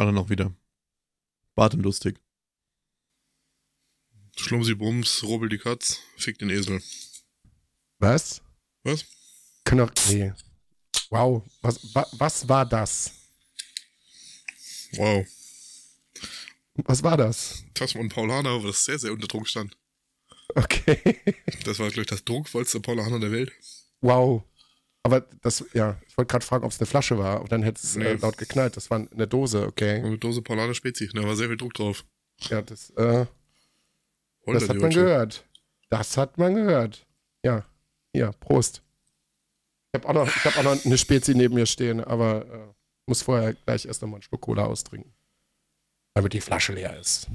Alle noch wieder. Bart und lustig. Schlumsi Bums, Robel die Katz, fick den Esel. Was? Was? Kann doch. Nee. Wow. Was, wa, was war das? Wow. Was war das? Tasman Paulaner, wo das sehr, sehr unter Druck stand. Okay. Das war, glaube ich, das druckvollste Paulaner der Welt. Wow. Aber das, ja, ich wollte gerade fragen, ob es eine Flasche war, aber dann hätte es Nee. äh, laut geknallt. Das war eine Dose, okay. Eine Dose Paulaner Spezi. Da war sehr viel Druck drauf. Ja, das, äh, Holter das hat man Hutsche. gehört. Das hat man gehört. Ja. Ja, Prost. Ich habe auch, noch- ich hab auch noch eine Spezi neben mir stehen, aber äh, muss vorher gleich erst nochmal einen Schluck Cola austrinken. Damit die Flasche leer ist.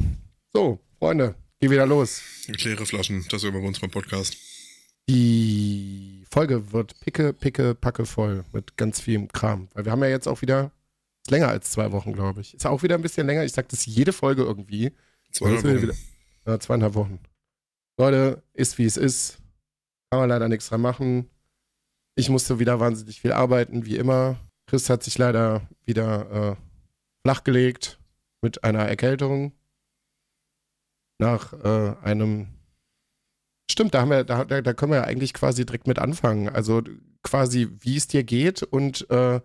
So, Freunde, geh wieder los. Leere Flaschen, das hören wir bei uns beim Podcast. Die Folge wird picke, picke, packe voll mit ganz vielem Kram. Weil wir haben ja jetzt auch wieder, ist länger als zwei Wochen, glaube ich. Ist auch wieder ein bisschen länger. Ich sage das jede Folge irgendwie. Zweieinhalb Wochen. wieder- Ja, zweieinhalb Wochen. Leute, ist wie es ist. Kann man leider nichts dran machen. Ich musste wieder wahnsinnig viel arbeiten, wie immer. Chris hat sich leider wieder äh, flachgelegt mit einer Erkältung. Nach äh, einem. Stimmt, da haben wir, da, da, können wir ja eigentlich quasi direkt mit anfangen. Also quasi, wie es dir geht. Und äh,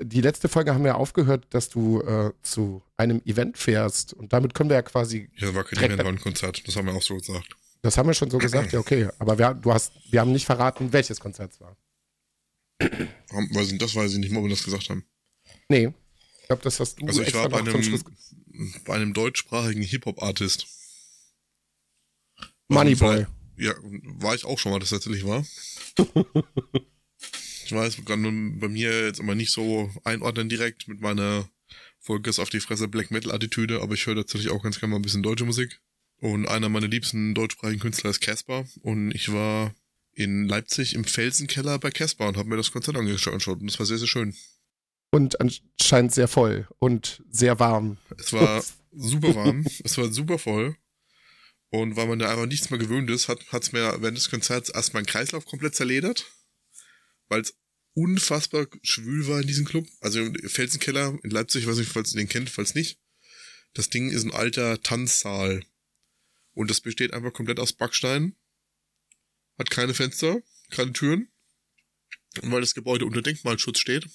die letzte Folge haben wir aufgehört, dass du äh, zu einem Event fährst. Und damit können wir ja quasi Ja, war kein Event, war ein Konzert. Das haben wir auch so gesagt. das haben wir schon so gesagt, ja, okay. Aber wir, du hast, wir haben nicht verraten, welches Konzert es war. Das weiß ich nicht mal, ob wir das gesagt haben. Nee. Ich glaube, das hast du Also ich war bei einem, bei einem deutschsprachigen Hip-Hop-Artist. Moneyboy. Ja, war ich auch schon mal, das tatsächlich war. ich weiß, kann bei mir jetzt immer nicht so einordnen direkt mit meiner Vollgas auf die Fresse Black Metal-Attitüde, aber ich höre tatsächlich auch ganz gerne mal ein bisschen deutsche Musik. Und einer meiner liebsten deutschsprachigen Künstler ist Casper. Und ich war in Leipzig im Felsenkeller bei Casper und habe mir das Konzert angeschaut und das war sehr, sehr schön. Und anscheinend sehr voll und sehr warm. Es war super warm, es war super voll. Und weil man da einfach nichts mehr gewöhnt ist, hat es mir während des Konzerts erstmal einen Kreislauf komplett zerledert. Weil es unfassbar schwül war in diesem Club. Also im Felsenkeller in Leipzig, ich weiß nicht, falls ihr den kennt, falls nicht. Das Ding ist ein alter Tanzsaal. Und das besteht einfach komplett aus Backstein. Hat keine Fenster, keine Türen. Und weil das Gebäude unter Denkmalschutz steht,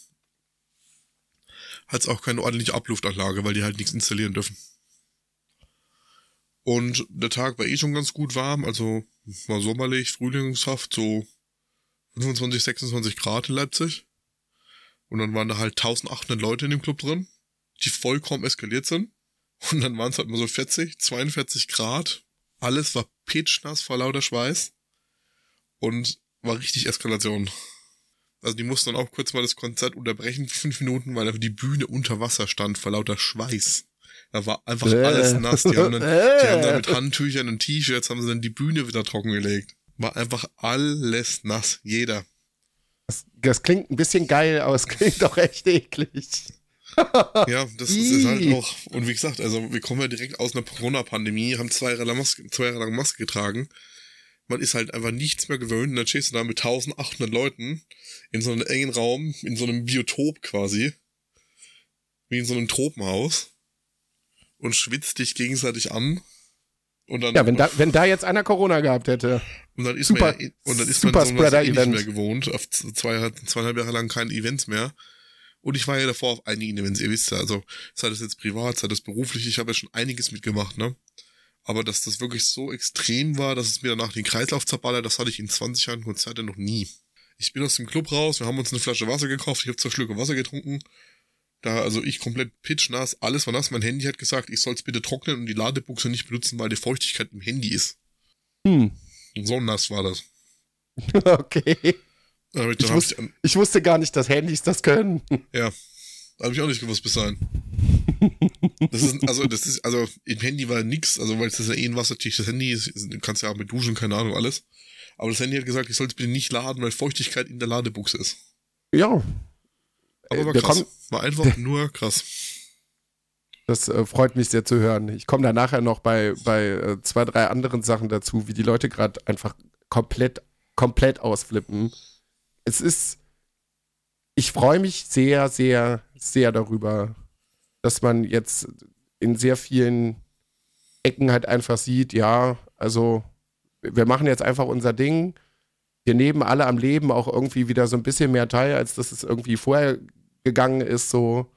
hat es auch keine ordentliche Abluftanlage, weil die halt nichts installieren dürfen. Und der Tag war eh schon ganz gut warm, also war sommerlich, frühlingshaft, so 25, 26 Grad in Leipzig. Und dann waren da halt 1800 Leute in dem Club drin, die vollkommen eskaliert sind. Und dann waren es halt mal so 40, 42 Grad. Alles war pitchnass vor lauter Schweiß. Und war richtig Eskalation. Also die mussten dann auch kurz mal das Konzert unterbrechen fünf Minuten, weil einfach die Bühne unter Wasser stand vor lauter Schweiß. Da war einfach Äh. alles nass. Die haben, dann, die haben dann mit Handtüchern und T-Shirts haben sie dann die Bühne wieder trockengelegt. War einfach alles nass. Jeder. Das, das klingt ein bisschen geil, aber es klingt auch echt eklig. Ja, das, das ist halt auch. Und wie gesagt, also wir kommen ja direkt aus einer Corona-Pandemie, haben zwei Jahre, lang Maske, zwei Jahre lang Maske getragen. Man ist halt einfach nichts mehr gewöhnt und dann stehst du da mit 1800 Leuten in so einem engen Raum, in so einem Biotop quasi. Wie in so einem Tropenhaus. Und schwitzt dich gegenseitig an. Und dann, Ja, wenn da, wenn da jetzt einer Corona gehabt hätte. und dann ist super- man ja, und dann ist man so eh nicht mehr gewohnt, auf zwei, zweieinhalb Jahre lang keine Events mehr. Und ich war ja davor auf einigen Events, ihr wisst ja, also sei das jetzt privat, sei das beruflich, ich habe ja schon einiges mitgemacht, ne? Aber dass das wirklich so extrem war, dass es mir danach den Kreislauf zerballert, das hatte ich in 20 Jahren Konzerte noch nie. Ich bin aus dem Club raus, wir haben uns eine Flasche Wasser gekauft, ich habe zwei Schlücke Wasser getrunken. Da, also ich komplett pitchnass, alles war nass. Mein Handy hat gesagt, ich soll es bitte trocknen und die Ladebuchse nicht benutzen, weil die Feuchtigkeit im Handy ist. Hm. So nass war das. Okay. Ich, Ich wusste- ich, an- Ich wusste gar nicht, dass Handys das können. ja, habe ich auch nicht gewusst bis dahin. Das ist, also, das ist, also, im Handy war nix, also, weil es ist ja eh ein Wassertisch. Das Handy ist, ist, du kannst ja auch mit duschen, keine Ahnung, alles. Aber das Handy hat gesagt, ich soll es bitte nicht laden, weil Feuchtigkeit in der Ladebuchse ist. Ja, Aber war krass. kommen- War einfach nur krass. das äh, freut mich sehr zu hören. Ich komme da nachher noch bei, bei äh, zwei, drei anderen Sachen dazu, wie die Leute gerade einfach komplett, komplett ausflippen. Es ist, ich freue mich sehr, sehr, sehr darüber, dass man jetzt in sehr vielen Ecken halt einfach sieht, ja, also wir machen jetzt einfach unser Ding. Wir nehmen alle am Leben auch irgendwie wieder so ein bisschen mehr teil, als dass es irgendwie vorher gegangen ist. So,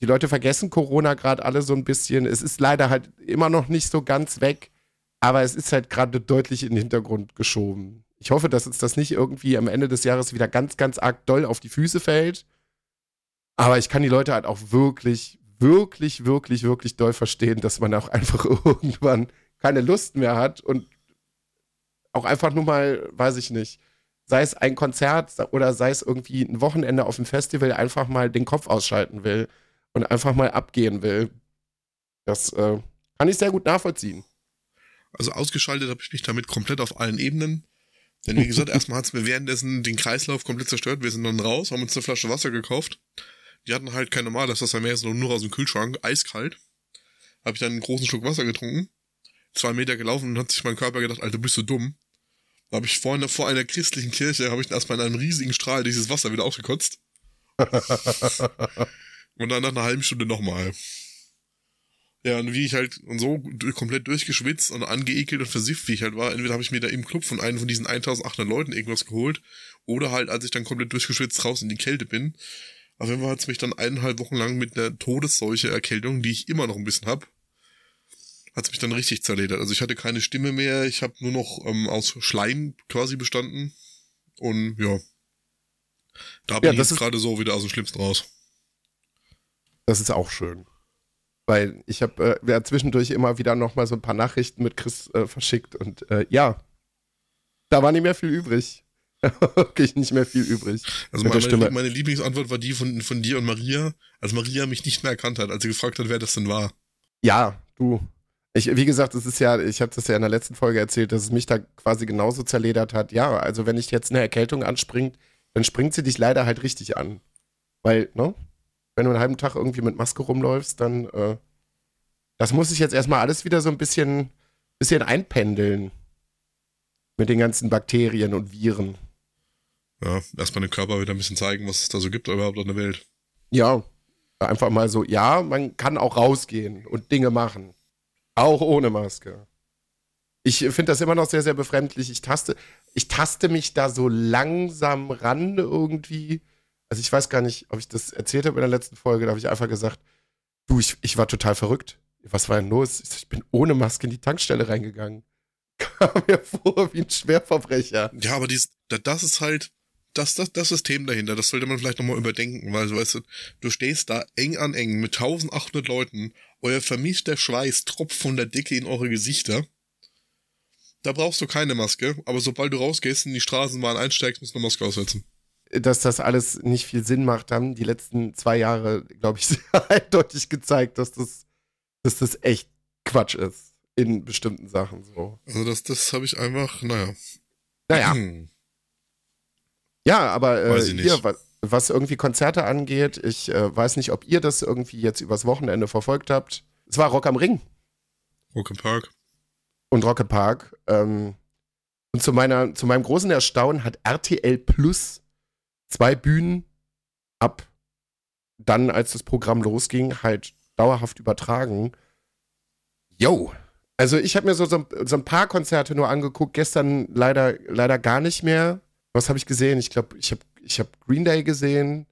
die Leute vergessen Corona gerade alle so ein bisschen. Es ist leider halt immer noch nicht so ganz weg, aber es ist halt gerade deutlich in den Hintergrund geschoben. Ich hoffe, dass uns das nicht irgendwie am Ende des Jahres wieder ganz, ganz arg doll auf die Füße fällt. Aber ich kann die Leute halt auch wirklich, wirklich, wirklich, wirklich doll verstehen, dass man auch einfach irgendwann keine Lust mehr hat und auch einfach nur mal, weiß ich nicht, sei es ein Konzert oder sei es irgendwie ein Wochenende auf dem Festival, einfach mal den Kopf ausschalten will und einfach mal abgehen will. Das äh, kann ich sehr gut nachvollziehen. Also ausgeschaltet habe ich mich damit komplett auf allen Ebenen. Denn wie gesagt, erstmal hat es mir währenddessen den Kreislauf komplett zerstört. Wir sind dann raus, haben uns eine Flasche Wasser gekauft. Die hatten halt kein normales Wasser mehr, sondern nur aus dem Kühlschrank, eiskalt. Habe ich dann einen großen Schluck Wasser getrunken, zwei Meter gelaufen und hat sich mein Körper gedacht, Alter, bist du dumm. Da habe ich vorne vor einer christlichen Kirche, habe ich erstmal in einem riesigen Strahl dieses Wasser wieder ausgekotzt. und dann nach einer halben Stunde nochmal. Ja, und wie ich halt und so komplett durchgeschwitzt und angeekelt und versifft, wie ich halt war, entweder habe ich mir da im Club von einem von diesen 1800 Leuten irgendwas geholt, oder halt, als ich dann komplett durchgeschwitzt raus in die Kälte bin. Auf jeden Fall hat es mich dann eineinhalb Wochen lang mit einer Todesseuche Erkältung, die ich immer noch ein bisschen hab, hat es mich dann richtig zerledert. Also ich hatte keine Stimme mehr, ich habe nur noch ähm, aus Schleim quasi bestanden. Und ja, da bin Ja, ich gerade so wieder aus dem Schlimmsten raus. Das ist auch schön. Weil ich habe äh, ja, zwischendurch immer wieder noch mal so ein paar Nachrichten mit Chris äh, verschickt und äh, ja, da war nicht mehr viel übrig. Wirklich nicht mehr viel übrig. Also meine, meine Lieblingsantwort war die von, von dir und Maria, als Maria mich nicht mehr erkannt hat, als sie gefragt hat, wer das denn war. Ja, du. Ich, wie gesagt, es ist ja, ich habe das ja in der letzten Folge erzählt, dass es mich da quasi genauso zerledert hat. Ja, also wenn dich jetzt eine Erkältung anspringt, dann springt sie dich leider halt richtig an. Weil, ne? Wenn du einen halben Tag irgendwie mit Maske rumläufst, dann, äh, das muss sich jetzt erstmal alles wieder so ein bisschen, bisschen einpendeln. Mit den ganzen Bakterien und Viren. Ja, erstmal dem Körper wieder ein bisschen zeigen, was es da so gibt überhaupt auf der Welt. Ja, einfach mal so, ja, man kann auch rausgehen und Dinge machen. Auch ohne Maske. Ich finde das immer noch sehr, sehr befremdlich. Ich taste, ich taste mich da so langsam ran irgendwie. Also ich weiß gar nicht, ob ich das erzählt habe in der letzten Folge. Da habe ich einfach gesagt, du, ich, ich war total verrückt. Was war denn los? Ich, bin ohne Maske in die Tankstelle reingegangen. Kam mir vor wie ein Schwerverbrecher. Ja, aber dies, da- das ist halt das, das, das System dahinter. Das sollte man vielleicht nochmal überdenken, weil weißt, du, du stehst da eng an eng mit 1800 Leuten, euer vermischter Schweiß tropft von der Decke in eure Gesichter. Da brauchst du keine Maske, aber sobald du rausgehst und in die Straßenbahn einsteigst, musst du eine Maske aussetzen. dass das alles nicht viel Sinn macht, haben die letzten zwei Jahre, glaube ich, sehr eindeutig gezeigt, dass das, dass das echt Quatsch ist. In bestimmten Sachen so. Also das, das habe ich einfach, naja. Naja, Hm. ja, aber äh, hier, was, was irgendwie Konzerte angeht, ich äh, weiß nicht, ob ihr das irgendwie jetzt übers Wochenende verfolgt habt. Es war Rock am Ring Rock im Park. und Rock im Park. Ähm, und zu, meiner, zu meinem großen Erstaunen hat RTL Plus zwei Bühnen ab dann, als das Programm losging, halt dauerhaft übertragen. Yo! Also ich habe mir so, so, so ein paar Konzerte nur angeguckt, gestern leider, leider gar nicht mehr. Was habe ich gesehen? Ich glaube, ich habe ich hab Green Day gesehen.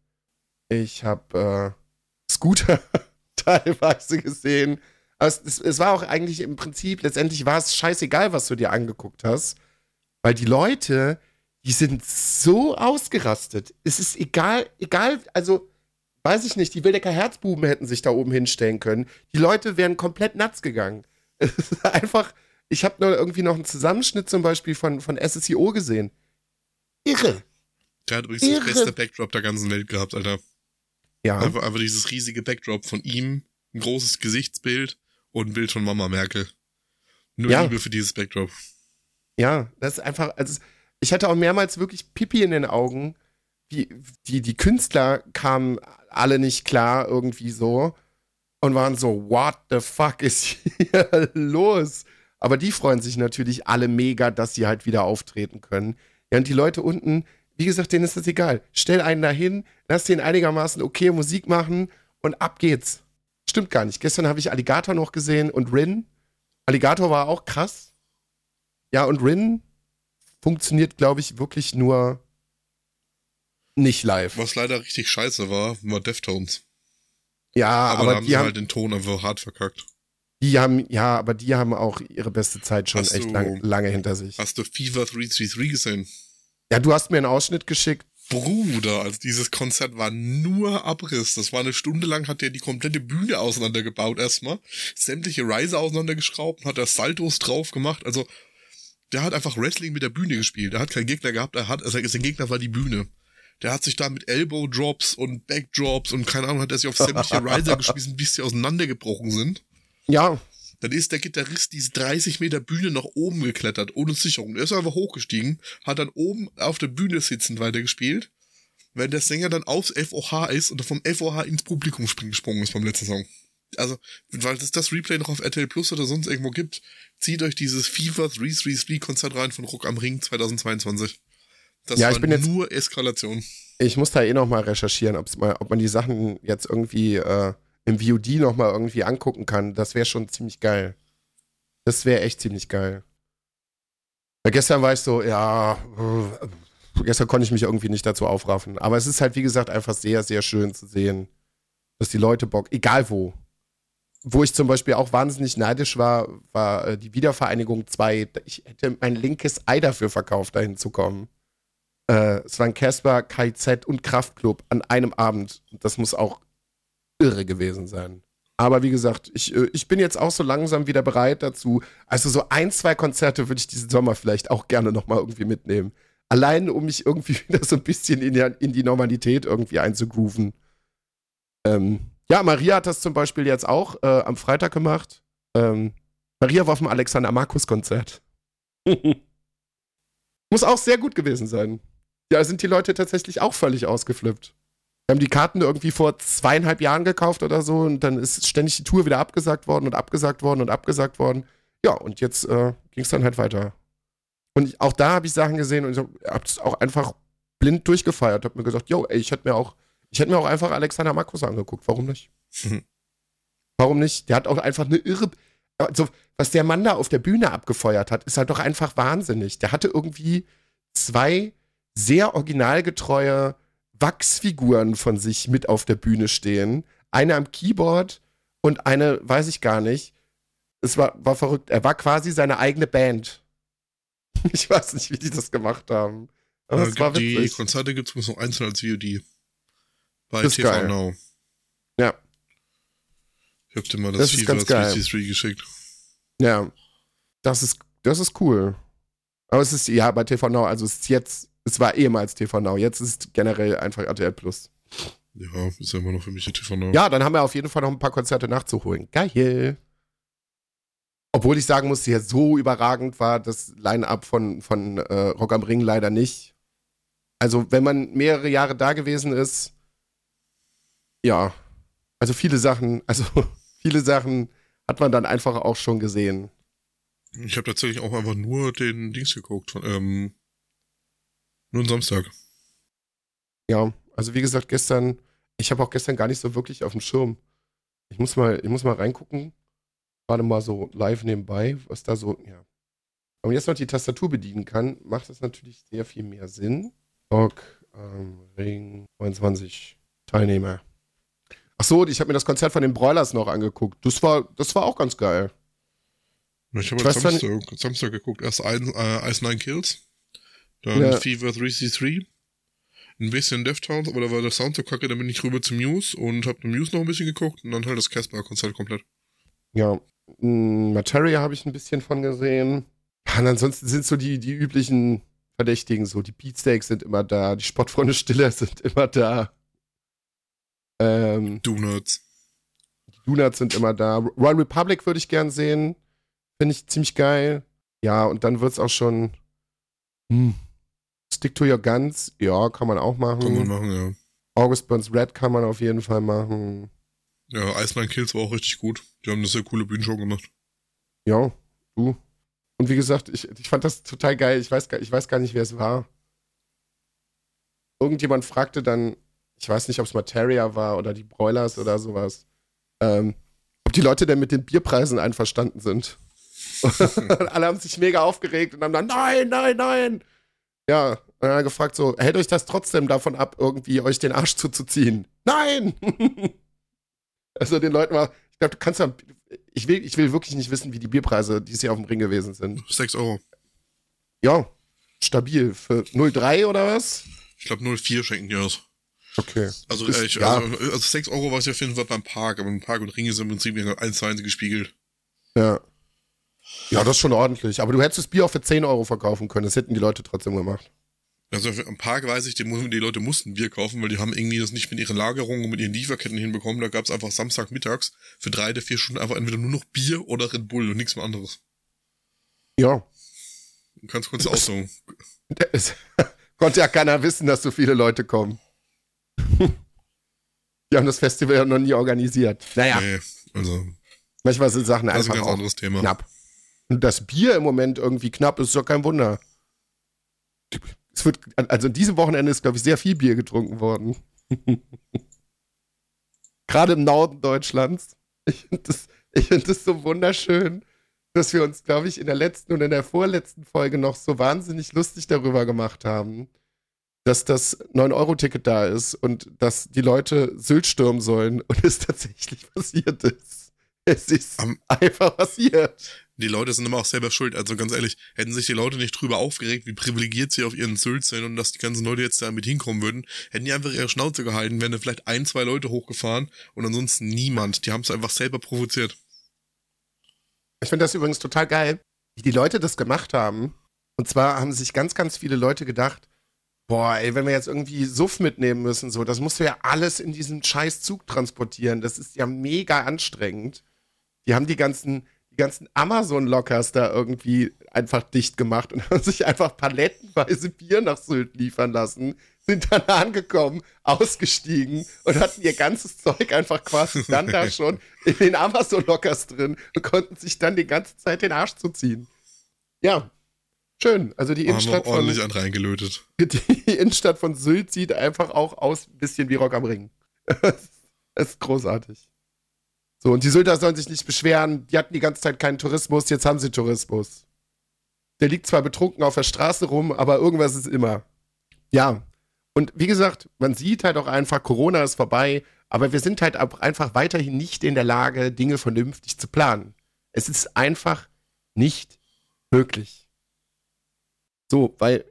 Ich habe äh, Scooter teilweise gesehen. Aber es, es, es war auch eigentlich im Prinzip, letztendlich war es scheißegal, was du dir angeguckt hast. Weil die Leute, die sind so ausgerastet. Es ist egal, egal, also weiß ich nicht, die Wildecker Herzbuben hätten sich da oben hinstellen können. Die Leute wären komplett nuts gegangen. Es ist einfach, ich habe nur irgendwie noch einen Zusammenschnitt zum Beispiel von, von SSIO gesehen. Irre. Der hat übrigens Irre. das beste Backdrop der ganzen Welt gehabt, Alter. Ja. Einfach, einfach dieses riesige Backdrop von ihm, ein großes Gesichtsbild und ein Bild von Mama Merkel. Nur Ja. Liebe für dieses Backdrop. Ja, das ist einfach, also ich hatte auch mehrmals wirklich Pipi in den Augen. Wie, die, die Künstler kamen alle nicht klar irgendwie so und waren so, what the fuck ist hier los? Aber die freuen sich natürlich alle mega, dass sie halt wieder auftreten können. Ja, und die Leute unten, wie gesagt, denen ist das egal. Stell einen dahin, lass den einigermaßen okay Musik machen und ab geht's. stimmt gar nicht. Gestern habe ich Alligator noch gesehen und Rin. Alligator war auch krass. Ja, und Rin funktioniert, glaube ich, wirklich nur nicht live. Was leider richtig scheiße war, war Deftones. Ja, Aber, aber, da haben die sie haben, halt den Ton einfach hart verkackt. die haben, ja, aber die haben auch ihre beste Zeit schon Hast echt du- lang, lange hinter sich. Hast du Fever 333 gesehen? Ja, du hast mir einen Ausschnitt geschickt. Bruder, also dieses Konzert war nur Abriss. Das war eine Stunde lang, hat der die komplette Bühne auseinandergebaut erstmal. Sämtliche Riser auseinandergeschraubt, hat da Saltos drauf gemacht. Also, der hat einfach Wrestling mit der Bühne gespielt. Er hat keinen Gegner gehabt, er hat, also sein Gegner war die Bühne. Der hat sich da mit Elbow Drops und Backdrops und keine Ahnung, hat er sich auf sämtliche Riser geschmissen, bis sie auseinandergebrochen sind. Ja, Dann ist der Gitarrist diese 30 Meter Bühne nach oben geklettert, ohne Sicherung. Er ist einfach hochgestiegen, hat dann oben auf der Bühne sitzend weitergespielt, während der Sänger dann aufs FOH ist und vom FOH ins Publikum gesprungen ist beim letzten Song. Also, weil es das Replay noch auf RTL Plus oder sonst irgendwo gibt, zieht euch dieses FIFA 333 Konzert rein von Rock am Ring 2022. Das Ja, ich bin jetzt- nur Eskalation. ich muss da eh noch mal recherchieren, ob's mal, ob man die Sachen jetzt irgendwie äh, im VOD noch mal irgendwie angucken kann. Das wäre schon ziemlich geil. Das wäre echt ziemlich geil. Weil gestern war ich so, ja, äh, gestern konnte ich mich irgendwie nicht dazu aufraffen. Aber es ist halt, wie gesagt, einfach sehr, sehr schön zu sehen, dass die Leute Bock, egal wo. Wo ich zum Beispiel auch wahnsinnig neidisch war, war äh, die Wiedervereinigung 2. Ich hätte mein linkes Ei dafür verkauft, dahin zu kommen. Äh, es waren Casper, KZ und Kraftklub an einem Abend. Das muss auch irre gewesen sein. Aber wie gesagt, ich, äh, ich bin jetzt auch so langsam wieder bereit dazu. Also so ein, zwei Konzerte würde ich diesen Sommer vielleicht auch gerne nochmal irgendwie mitnehmen. Allein, um mich irgendwie wieder so ein bisschen in die, in die Normalität irgendwie einzugrooven. Ähm, ja, Maria hat das zum Beispiel jetzt auch äh, am Freitag gemacht. Ähm, Maria war auf dem Alexander Markus Konzert. Muss auch sehr gut gewesen sein. Ja, sind die Leute tatsächlich auch völlig ausgeflippt. Wir haben die Karten irgendwie vor zweieinhalb Jahren gekauft oder so und dann ist ständig die Tour wieder abgesagt worden und abgesagt worden und abgesagt worden. Ja, und jetzt äh, ging es dann halt weiter. Und auch da habe ich Sachen gesehen und ich habe es auch einfach blind durchgefeiert. Habe mir gesagt, yo, ey, ich hätte mir auch, ich hätte mir auch einfach Alexander Markus angeguckt. Warum nicht? Warum nicht? Der hat auch einfach eine irre. Also, was der Mann da auf der Bühne abgefeuert hat, ist halt doch einfach wahnsinnig. Der hatte irgendwie zwei sehr originalgetreue Wachsfiguren von sich mit auf der Bühne stehen. Eine am Keyboard und eine, weiß ich gar nicht. Es war, war verrückt. Er war quasi seine eigene Band. Ich weiß nicht, wie die das gemacht haben. Aber Äh, es war die witzig. Konzerte gibt es noch einzeln als VOD. Bei Das ist TV geil. Now. Ja. Ich hab dir mal das, Das FIFA geil. 333 geschickt. Ja, das ist, das ist cool. Aber es ist, ja, bei TV Now, also es ist jetzt, es war ehemals TV Now, jetzt ist generell einfach RTL Plus. Ja, ist ja immer noch für mich TV Now. Ja, dann haben wir auf jeden Fall noch ein paar Konzerte nachzuholen. Geil. Obwohl ich sagen muss, ja, so überragend war das Line-Up von, von äh, Rock am Ring leider nicht. Also, wenn man mehrere Jahre da gewesen ist, ja, also viele Sachen, also viele Sachen hat man dann einfach auch schon gesehen. Ich habe tatsächlich auch einfach nur den Dings geguckt. Von, ähm, nur am Samstag. Ja, also wie gesagt, gestern, ich habe auch gestern gar nicht so wirklich auf dem Schirm. Ich muss mal, ich muss mal reingucken, gerade mal so live nebenbei, was da so, ja. Wenn man jetzt noch die Tastatur bedienen kann, macht das natürlich sehr viel mehr Sinn. Rock am Ring 29 Teilnehmer. Ach so, ich habe mir das Konzert von den Broilers noch angeguckt. Das war, das war auch ganz geil. Ich habe Samstag, Samstag geguckt. Erst ein, äh, Ice Nine Kills. Dann Ja. Fever 333. Ein bisschen Deftones, aber da war der Sound so kacke, dann bin ich rüber zu Muse und hab Muse noch ein bisschen geguckt und dann halt das Casper-Konzert komplett. Ja, m, Materia habe ich ein bisschen von gesehen. Und ansonsten sind so die, die üblichen Verdächtigen, so die Beatsteaks sind immer da, die Sportfreunde Stiller sind immer da. Ähm, Donuts. die Donuts sind immer da. Royal Republic würde ich gern sehen. Finde ich ziemlich geil. Ja, und dann wird's auch schon. Hm, Stick to your guns, ja, kann man auch machen. Kann man machen, ja. August Burns Red kann man auf jeden Fall machen. Ja, Ice Nine Kills war auch richtig gut. Die haben eine sehr coole Bühnenshow gemacht. Ja, du. Und wie gesagt, ich, ich fand das total geil. Ich weiß, gar- ich weiß gar nicht, wer es war. Irgendjemand fragte dann, ich weiß nicht, ob es Materia war oder die Broilers oder sowas. Ähm, die Leute denn mit den Bierpreisen einverstanden sind. alle haben sich mega aufgeregt und haben dann, nein, nein, nein. Ja, und dann hat er gefragt so, hält euch das trotzdem davon ab, irgendwie euch den Arsch zuzuziehen? Nein! also den Leuten war, ich glaube, du kannst ja, ich will, ich will wirklich nicht wissen, wie die Bierpreise dieses Jahr auf dem Ring gewesen sind. 6 Euro. Ja, stabil. Für 0,3 oder was? Ich glaube 0,4 schenken die aus. Okay. Also, Ist- äh, ich, ja. also, also 6 Euro war es ja auf jeden Fall beim Park, aber im Park und Ringe sind im Prinzip 1 zu 1 gespiegelt. Ja. Ja, das ist schon ordentlich. Aber du hättest das Bier auch für 10 Euro verkaufen können. Das hätten die Leute trotzdem gemacht. Also am Park weiß ich, die, die Leute mussten Bier kaufen, weil die haben irgendwie das nicht mit ihrer Lagerung und mit ihren Lieferketten hinbekommen. Da gab es einfach Samstagmittags für drei oder vier Stunden einfach entweder nur noch Bier oder Red Bull und nichts mehr anderes. Ja. Du kannst kurz aussuchen. Konnte ja keiner wissen, dass so viele Leute kommen. Die haben das Festival ja noch nie organisiert. Naja, Nee, also, manchmal sind Sachen das ist ein einfach ganz auch anderes Thema. knapp. Und das Bier im Moment irgendwie knapp ist, ist doch kein Wunder. Es wird, also in diesem Wochenende ist, glaube ich, sehr viel Bier getrunken worden. Gerade im Norden Deutschlands. Ich finde das, ich find das so wunderschön, dass wir uns, glaube ich, in der letzten und in der vorletzten Folge noch so wahnsinnig lustig darüber gemacht haben, dass das 9-Euro-Ticket da ist und dass die Leute Sylt stürmen sollen und es tatsächlich passiert ist. Es ist Am- einfach passiert. Die Leute sind immer auch selber schuld. Also ganz ehrlich, hätten sich die Leute nicht drüber aufgeregt, wie privilegiert sie auf ihren Sylt sind und dass die ganzen Leute jetzt da mit hinkommen würden, hätten die einfach ihre Schnauze gehalten, wären da vielleicht ein, zwei Leute hochgefahren und ansonsten niemand. Die haben es einfach selber provoziert. Ich finde das übrigens total geil, wie die Leute das gemacht haben. Und zwar haben sich ganz, ganz viele Leute gedacht, boah, ey, wenn wir jetzt irgendwie Suff mitnehmen müssen, so, das musst du ja alles in diesen scheiß Zug transportieren. Das ist ja mega anstrengend. Die haben die ganzen, die ganzen Amazon-Lockers da irgendwie einfach dicht gemacht und haben sich einfach palettenweise Bier nach Sylt liefern lassen, sind dann angekommen, ausgestiegen und hatten ihr ganzes Zeug einfach quasi dann da schon in den Amazon-Lockers drin und konnten sich dann die ganze Zeit den Arsch zuziehen. Ja, schön. Also die wir Innenstadt, von, ordentlich an reingelötet. die Innenstadt von Sylt sieht einfach auch aus ein bisschen wie Rock am Ring. Das ist großartig. So, und die Sylter sollen sich nicht beschweren. Die hatten die ganze Zeit keinen Tourismus, jetzt haben sie Tourismus. Der liegt zwar betrunken auf der Straße rum, aber irgendwas ist immer. Ja. Und wie gesagt, man sieht halt auch einfach, Corona ist vorbei, aber wir sind halt auch einfach weiterhin nicht in der Lage, Dinge vernünftig zu planen. Es ist einfach nicht möglich. So, weil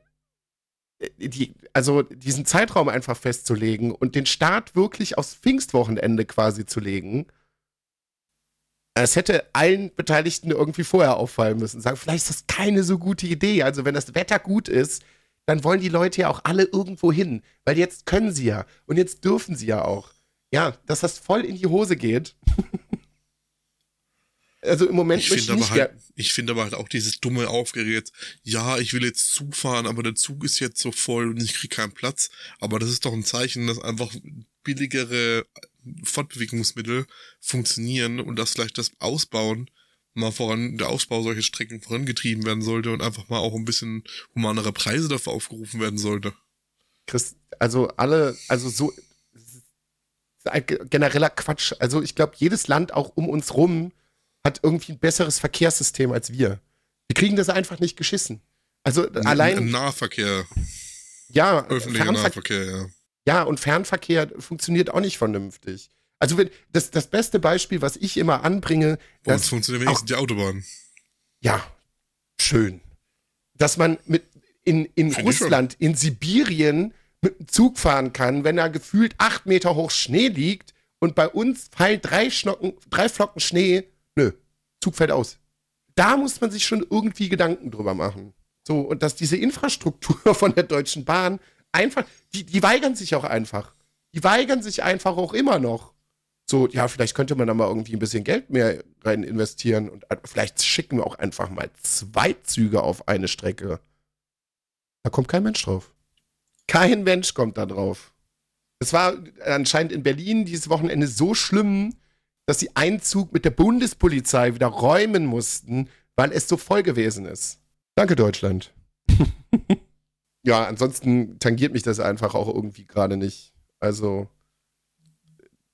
äh, die, also diesen Zeitraum einfach festzulegen und den Start wirklich aufs Pfingstwochenende quasi zu legen, es hätte allen Beteiligten irgendwie vorher auffallen müssen. Sagen, vielleicht ist das keine so gute Idee. Also, wenn das Wetter gut ist, dann wollen die Leute ja auch alle irgendwo hin. Weil jetzt können sie ja. Und jetzt dürfen sie ja auch. Ja, dass das voll in die Hose geht. also im Moment Ich möchte finde ich nicht halt, ich finde aber halt auch dieses dumme Aufgeregt. Ja, ich will jetzt Zug fahren, aber der Zug ist jetzt so voll und ich kriege keinen Platz. Aber das ist doch ein Zeichen, dass einfach billigere Fortbewegungsmittel funktionieren und dass vielleicht das Ausbauen mal voran, der Ausbau solcher Strecken vorangetrieben werden sollte und einfach mal auch ein bisschen humanere Preise dafür aufgerufen werden sollte. Chris, also alle, also so ein ge- genereller Quatsch. Also ich glaube, jedes Land auch um uns rum hat irgendwie ein besseres Verkehrssystem als wir. Wir kriegen das einfach nicht geschissen. Also allein, Nahverkehr, ja, öffentlicher Fernver Nahverkehr, ja. Ja, und Fernverkehr funktioniert auch nicht vernünftig. Also wenn, das, das beste Beispiel, was ich immer anbringe, Bei uns das, funktioniert wenigstens die Autobahn. ja, schön. Dass man mit in, in. Russland, in Sibirien mit dem Zug fahren kann, wenn da gefühlt acht Meter hoch Schnee liegt und bei uns fallen drei, Schnocken, drei Flocken Schnee. Nö, Zug fällt aus. Da muss man sich schon irgendwie Gedanken drüber machen. So, und dass diese Infrastruktur von der Deutschen Bahn einfach, die, die weigern sich auch einfach. Die weigern sich einfach auch immer noch. So, ja, vielleicht könnte man da mal irgendwie ein bisschen Geld mehr rein investieren und vielleicht schicken wir auch einfach mal zwei Züge auf eine Strecke. Da kommt kein Mensch drauf. Kein Mensch kommt da drauf. Es war anscheinend in Berlin dieses Wochenende so schlimm, dass sie einen Zug mit der Bundespolizei wieder räumen mussten, weil es so voll gewesen ist. Danke, Deutschland. ja, ansonsten tangiert mich das einfach auch irgendwie gerade nicht. Also,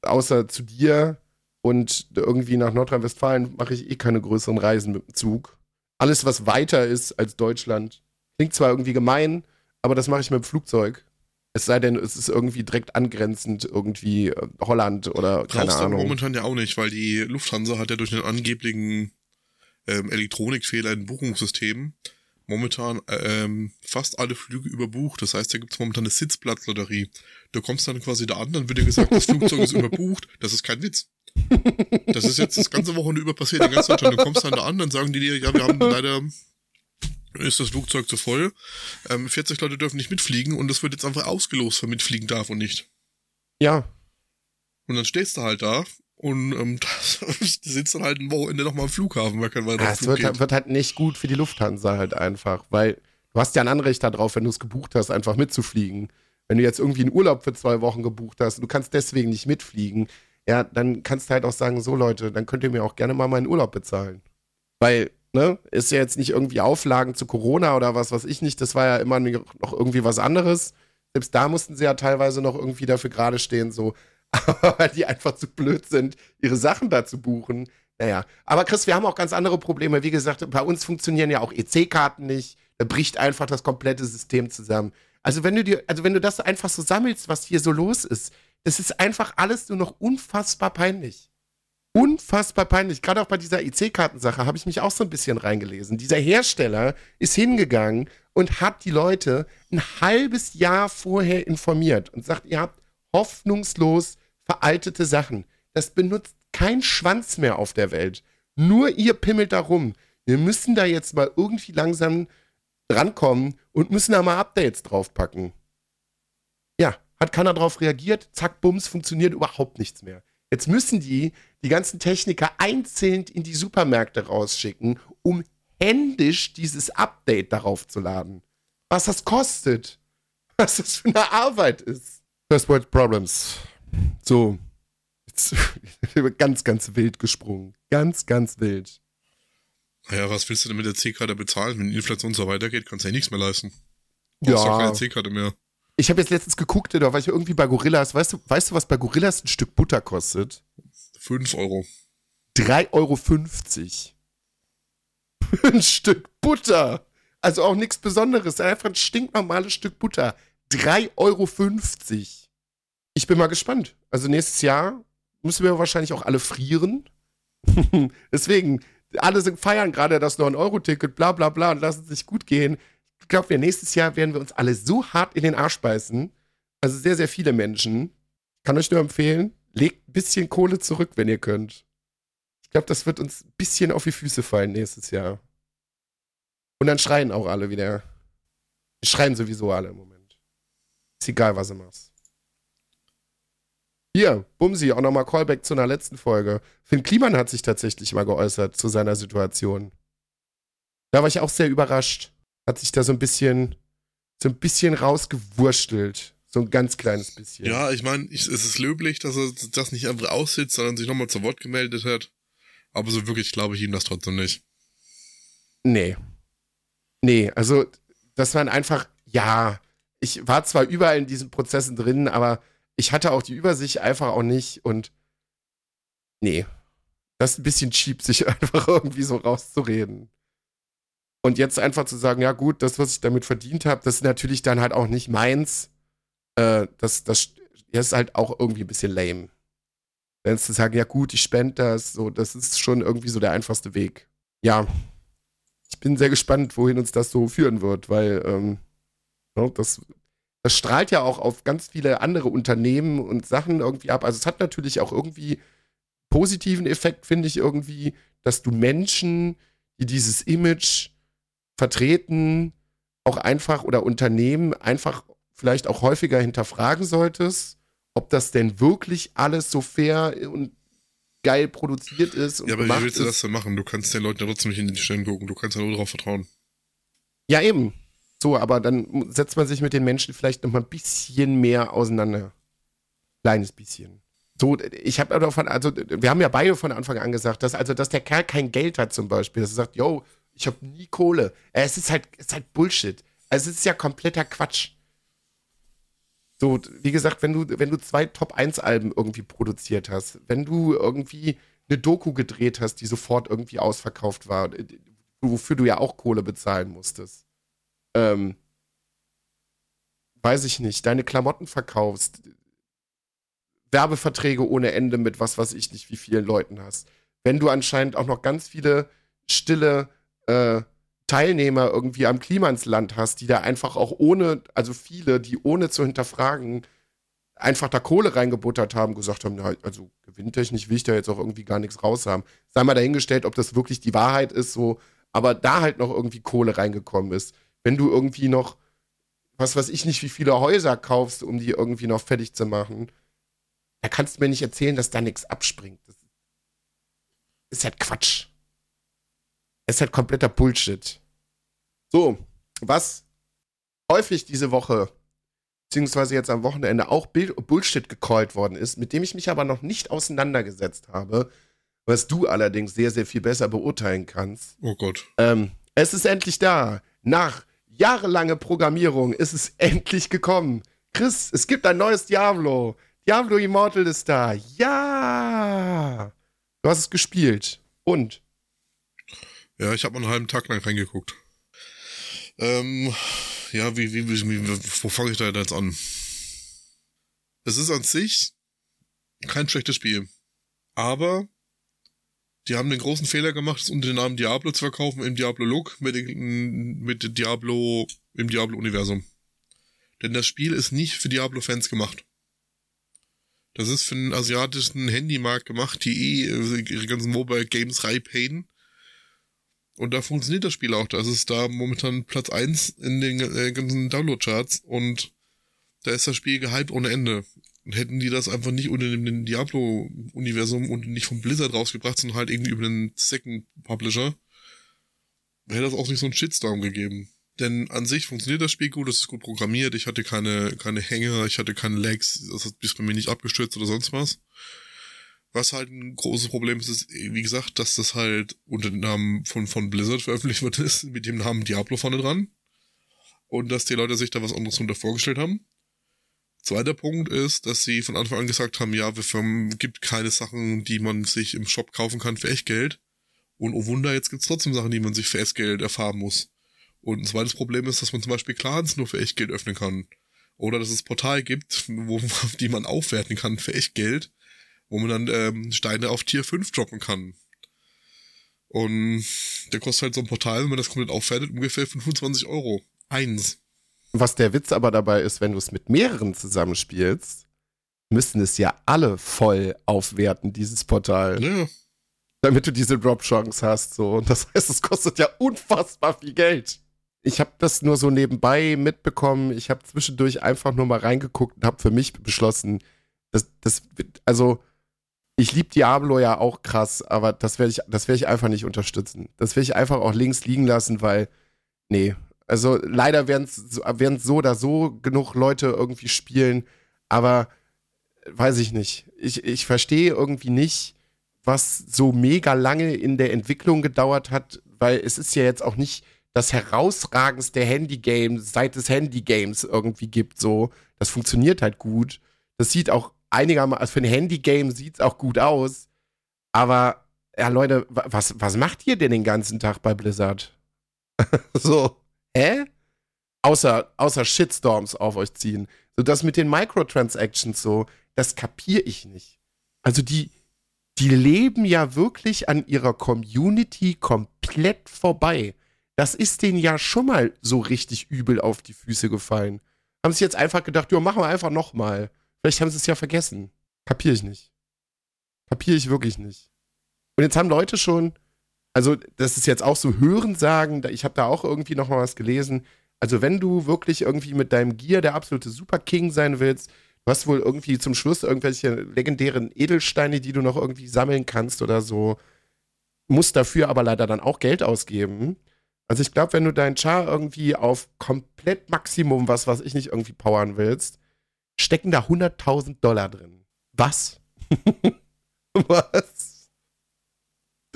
außer zu dir, Und irgendwie nach Nordrhein-Westfalen mache ich eh keine größeren Reisen mit dem Zug. Alles, was weiter ist als Deutschland, klingt zwar irgendwie gemein, aber das mache ich mit dem Flugzeug. Es sei denn, es ist irgendwie direkt angrenzend, irgendwie äh, Holland oder keine Brauchst du Ahnung. momentan ja auch nicht, weil die Lufthansa hat ja durch einen angeblichen ähm, Elektronikfehler in Buchungssystemen momentan ähm, fast alle Flüge überbucht. Das heißt, da gibt es momentan eine Sitzplatzlotterie. Du kommst dann quasi da an, dann wird dir gesagt, das Flugzeug ist überbucht. Das ist kein Witz. Das ist jetzt das ganze Wochenende über passiert, die ganze Zeit. Du kommst dann da an, dann sagen die dir, ja, wir haben leider ist das Flugzeug zu voll. Ähm, 40 Leute dürfen nicht mitfliegen und das wird jetzt einfach ausgelost, wer mitfliegen darf und nicht. Ja, Und dann stehst du halt da und ähm, sitzt dann halt ein Wochenende nochmal am Flughafen, weil kein weiterer Ja, es wird, halt- wird halt nicht gut für die Lufthansa halt einfach, weil du hast ja ein Anrecht darauf, wenn du es gebucht hast, einfach mitzufliegen. Wenn du jetzt irgendwie einen Urlaub für zwei Wochen gebucht hast und du kannst deswegen nicht mitfliegen, ja, dann kannst du halt auch sagen, so Leute, dann könnt ihr mir auch gerne mal meinen Urlaub bezahlen. Weil, ne, ist ja jetzt nicht irgendwie Auflagen zu Corona oder was weiß ich nicht, das war ja immer noch irgendwie was anderes. Selbst da mussten sie ja teilweise noch irgendwie dafür gerade stehen, so, aber die einfach zu blöd sind, ihre Sachen da zu buchen. Naja, aber Chris, wir haben auch ganz andere Probleme. Wie gesagt, bei uns funktionieren ja auch EC-Karten nicht. Da bricht einfach das komplette System zusammen. Also wenn du dir, also wenn du das einfach so sammelst, was hier so los ist, das ist einfach alles nur noch unfassbar peinlich. Unfassbar peinlich. Gerade auch bei dieser EC-Kartensache habe ich mich auch so ein bisschen reingelesen. Dieser Hersteller ist hingegangen und hat die Leute ein halbes Jahr vorher informiert und sagt, ihr habt hoffnungslos veraltete Sachen. Das benutzt kein Schwanz mehr auf der Welt. Nur ihr pimmelt da rum. Wir müssen da jetzt mal irgendwie langsam rankommen und müssen da mal Updates draufpacken. Ja, hat keiner drauf reagiert, zack, bums, funktioniert überhaupt nichts mehr. Jetzt müssen die die ganzen Techniker einzeln in die Supermärkte rausschicken, um händisch dieses Update darauf zu laden. Was das kostet. Was das für eine Arbeit ist. First World Problems. So. Jetzt ganz, ganz wild gesprungen. Ganz, ganz wild. Naja, was willst du denn mit der C-Karte bezahlen? Wenn die Inflation so weitergeht, kannst du ja nichts mehr leisten. Du hast doch Ja. keine C-Karte mehr. Ich habe jetzt letztens geguckt, da war ich irgendwie bei Gorillas. Weißt du, weißt du, was bei Gorillas ein Stück Butter kostet? 5 Euro. 3,50 Euro. ein Stück Butter. Also auch nichts Besonderes. Einfach ein stinknormales Stück Butter. 3,50 Euro. Ich bin mal gespannt. Also nächstes Jahr müssen wir wahrscheinlich auch alle frieren. Deswegen, alle sind feiern gerade das 9-Euro-Ticket, bla bla bla und lassen sich gut gehen. Ich glaube, nächstes Jahr werden wir uns alle so hart in den Arsch beißen. Also sehr, sehr viele Menschen. Kann euch nur empfehlen, legt ein bisschen Kohle zurück, wenn ihr könnt. Ich glaube, das wird uns ein bisschen auf die Füße fallen nächstes Jahr. Und dann schreien auch alle wieder. Die schreien sowieso alle im Moment. Ist egal, was du machst. Hier, Bumsi, auch nochmal Callback zu einer letzten Folge. Finn Kliman hat sich tatsächlich mal geäußert zu seiner Situation. Da war ich auch sehr überrascht. Hat sich da so ein bisschen, so ein bisschen rausgewurstelt. So ein ganz kleines bisschen. Ja, ich meine, es ist löblich, dass er das nicht einfach aussitzt, sondern sich nochmal zu Wort gemeldet hat. Aber so wirklich glaube ich ihm das trotzdem nicht. Nee. Nee, also das waren einfach, ja, ich war zwar überall in diesen Prozessen drin, aber ich hatte auch die Übersicht einfach auch nicht und nee. Das ist ein bisschen cheap, sich einfach irgendwie so rauszureden. Und jetzt einfach zu sagen, ja gut, das, was ich damit verdient habe, das ist natürlich dann halt auch nicht meins. Äh, das, das, das ist halt auch irgendwie ein bisschen lame. Wenn es zu sagen, ja gut, ich spende das, so, das ist schon irgendwie so der einfachste Weg. Ja, ich bin sehr gespannt, wohin uns das so führen wird, weil ähm, ja, das, das strahlt ja auch auf ganz viele andere Unternehmen und Sachen irgendwie ab. Also es hat natürlich auch irgendwie positiven Effekt, finde ich irgendwie, dass du Menschen, die dieses Image vertreten, auch einfach oder Unternehmen einfach vielleicht auch häufiger hinterfragen solltest, ob das denn wirklich alles so fair und geil produziert ist und Ja, aber wie willst du das denn machen? Du kannst den Leuten ja trotzdem nicht in die Stirn gucken. Du kannst ja nur darauf vertrauen. Ja, eben. So, aber dann setzt man sich mit den Menschen vielleicht noch mal ein bisschen mehr auseinander. Kleines bisschen. So, ich habe davon, also wir haben ja beide von Anfang an gesagt, dass also dass der Kerl kein Geld hat zum Beispiel, dass er sagt, yo, ich habe nie Kohle. Äh, Es ist halt, es ist halt Bullshit. Also es ist ja kompletter Quatsch. So, wie gesagt, wenn du, wenn du zwei Top-1-Alben irgendwie produziert hast, wenn du irgendwie eine Doku gedreht hast, die sofort irgendwie ausverkauft war, wofür du ja auch Kohle bezahlen musstest. Ähm, weiß ich nicht, deine Klamotten verkaufst, Werbeverträge ohne Ende mit was weiß ich nicht, wie vielen Leuten hast. Wenn du anscheinend auch noch ganz viele stille äh, Teilnehmer irgendwie am Klimansland hast, die da einfach auch ohne, also viele, die ohne zu hinterfragen, einfach da Kohle reingebuttert haben, gesagt haben, na, also gewinntechnisch will ich da jetzt auch irgendwie gar nichts raus haben. Sei mal dahingestellt, ob das wirklich die Wahrheit ist, so, aber da halt noch irgendwie Kohle reingekommen ist. Wenn du irgendwie noch, was weiß ich nicht, wie viele Häuser kaufst, um die irgendwie noch fertig zu machen, da kannst du mir nicht erzählen, dass da nichts abspringt. Das ist halt Quatsch. Das ist halt kompletter Bullshit. So, was häufig diese Woche, beziehungsweise jetzt am Wochenende auch Bullshit gecallt worden ist, mit dem ich mich aber noch nicht auseinandergesetzt habe, was du allerdings sehr, sehr viel besser beurteilen kannst. Oh Gott. Ähm, es ist endlich da. Nach jahrelange Programmierung ist es endlich gekommen. Chris, es gibt ein neues Diablo. Diablo Immortal ist da. Ja. Du hast es gespielt. Und? Ja, ich habe einen halben Tag lang reingeguckt. Ähm, ja, wie, wie, wie, wie wo fange ich da jetzt an? Es ist an sich kein schlechtes Spiel. Aber die haben den großen Fehler gemacht, es unter den Namen Diablo zu verkaufen im Diablo-Look mit, mit Diablo im Diablo-Universum. Denn das Spiel ist nicht für Diablo-Fans gemacht. Das ist für den asiatischen Handymarkt gemacht, die eh ihre ganzen Mobile Games reinpayen. Und da funktioniert das Spiel auch. Das ist da momentan Platz eins in den äh, ganzen Download-Charts und da ist das Spiel gehypt ohne Ende. Und hätten die das einfach nicht unter dem Diablo-Universum und nicht vom Blizzard rausgebracht, sondern halt irgendwie über den Second Publisher, hätte das auch nicht so einen Shitstorm gegeben. Denn an sich funktioniert das Spiel gut, es ist gut programmiert, ich hatte keine, keine Hänge, ich hatte keine Lags, das hat bis bei mir nicht abgestürzt oder sonst was. Was halt ein großes Problem ist, ist, wie gesagt, dass das halt unter dem Namen von, von Blizzard veröffentlicht wird, ist, mit dem Namen Diablo vorne dran. Und dass die Leute sich da was anderes drunter vorgestellt haben. Zweiter Punkt ist, dass sie von Anfang an gesagt haben, ja, wir gibt keine Sachen, die man sich im Shop kaufen kann für Echtgeld. Und oh Wunder, jetzt gibt's trotzdem Sachen, die man sich für Echtgeld erfahren muss. Und ein zweites Problem ist, dass man zum Beispiel Clans nur für Echtgeld öffnen kann. Oder dass es Portal gibt, wo, die man aufwerten kann für Echtgeld, wo man dann ähm, Steine auf Tier 5 droppen kann. Und der kostet halt so ein Portal, wenn man das komplett aufwertet, ungefähr 25 Euro. Eins. Was der Witz aber dabei ist, wenn du es mit mehreren zusammenspielst, müssen es ja alle voll aufwerten, dieses Portal. Ja. Damit du diese Drop-Chance hast. So. Und das heißt, es kostet ja unfassbar viel Geld. Ich habe das nur so nebenbei mitbekommen. Ich habe zwischendurch einfach nur mal reingeguckt und habe für mich beschlossen, dass das, also ich liebe Diablo ja auch krass, aber das werde ich, das werde ich einfach nicht unterstützen. Das werde ich einfach auch links liegen lassen, weil, nee, also leider werden es so oder so genug Leute irgendwie spielen, aber weiß ich nicht. Ich, ich verstehe irgendwie nicht, was so mega lange in der Entwicklung gedauert hat, weil es ist ja jetzt auch nicht das herausragendste Handy-Game seit es Handy-Games irgendwie gibt. So, das funktioniert halt gut. Das sieht auch einigermaßen, also für ein Handy-Game sieht es auch gut aus. Aber, ja, Leute, was, was macht ihr denn den ganzen Tag bei Blizzard? so, hä? Außer, außer Shitstorms auf euch ziehen. So, das mit den Microtransactions so, das kapiere ich nicht. Also die, die leben ja wirklich an ihrer Community komplett vorbei. Das ist denen ja schon mal so richtig übel auf die Füße gefallen. Haben sie jetzt einfach gedacht, ja, machen wir einfach nochmal. Vielleicht haben sie es ja vergessen. Kapiere ich nicht. Kapiere ich wirklich nicht. Und jetzt haben Leute schon, also das ist jetzt auch so Hörensagen, ich habe da auch irgendwie noch mal was gelesen. Also wenn du wirklich irgendwie mit deinem Gear der absolute Super King sein willst, du hast wohl irgendwie zum Schluss irgendwelche legendären Edelsteine, die du noch irgendwie sammeln kannst oder so, musst dafür aber leider dann auch Geld ausgeben. Also ich glaube, wenn du deinen Char irgendwie auf komplett Maximum, was was ich nicht irgendwie powern willst, stecken da 100.000 Dollar drin. Was? was?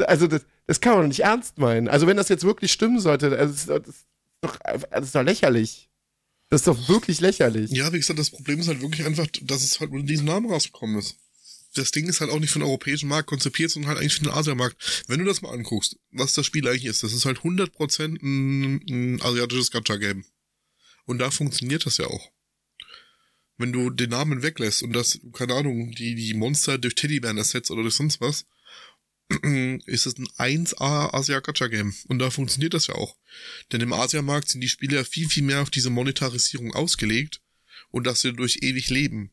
Also das, das kann man doch nicht ernst meinen. Also wenn das jetzt wirklich stimmen sollte, also das, ist doch, das ist doch lächerlich. Das ist doch wirklich lächerlich. Ja, wie gesagt, das Problem ist halt wirklich einfach, dass es halt unter diesen Namen rausgekommen ist. Das Ding ist halt auch nicht für den europäischen Markt konzipiert, sondern halt eigentlich für den Asiamarkt. Wenn du das mal anguckst, was das Spiel eigentlich ist, das ist halt 100% ein, ein asiatisches Gacha-Game. Und da funktioniert das ja auch. Wenn du den Namen weglässt und das, keine Ahnung, die, die Monster durch Teddybären ersetzt oder durch sonst was, ist es ein 1A Asia Gacha Game. Und da funktioniert das ja auch. Denn im Asiamarkt sind die Spiele ja viel, viel mehr auf diese Monetarisierung ausgelegt und dass sie durch ewig leben.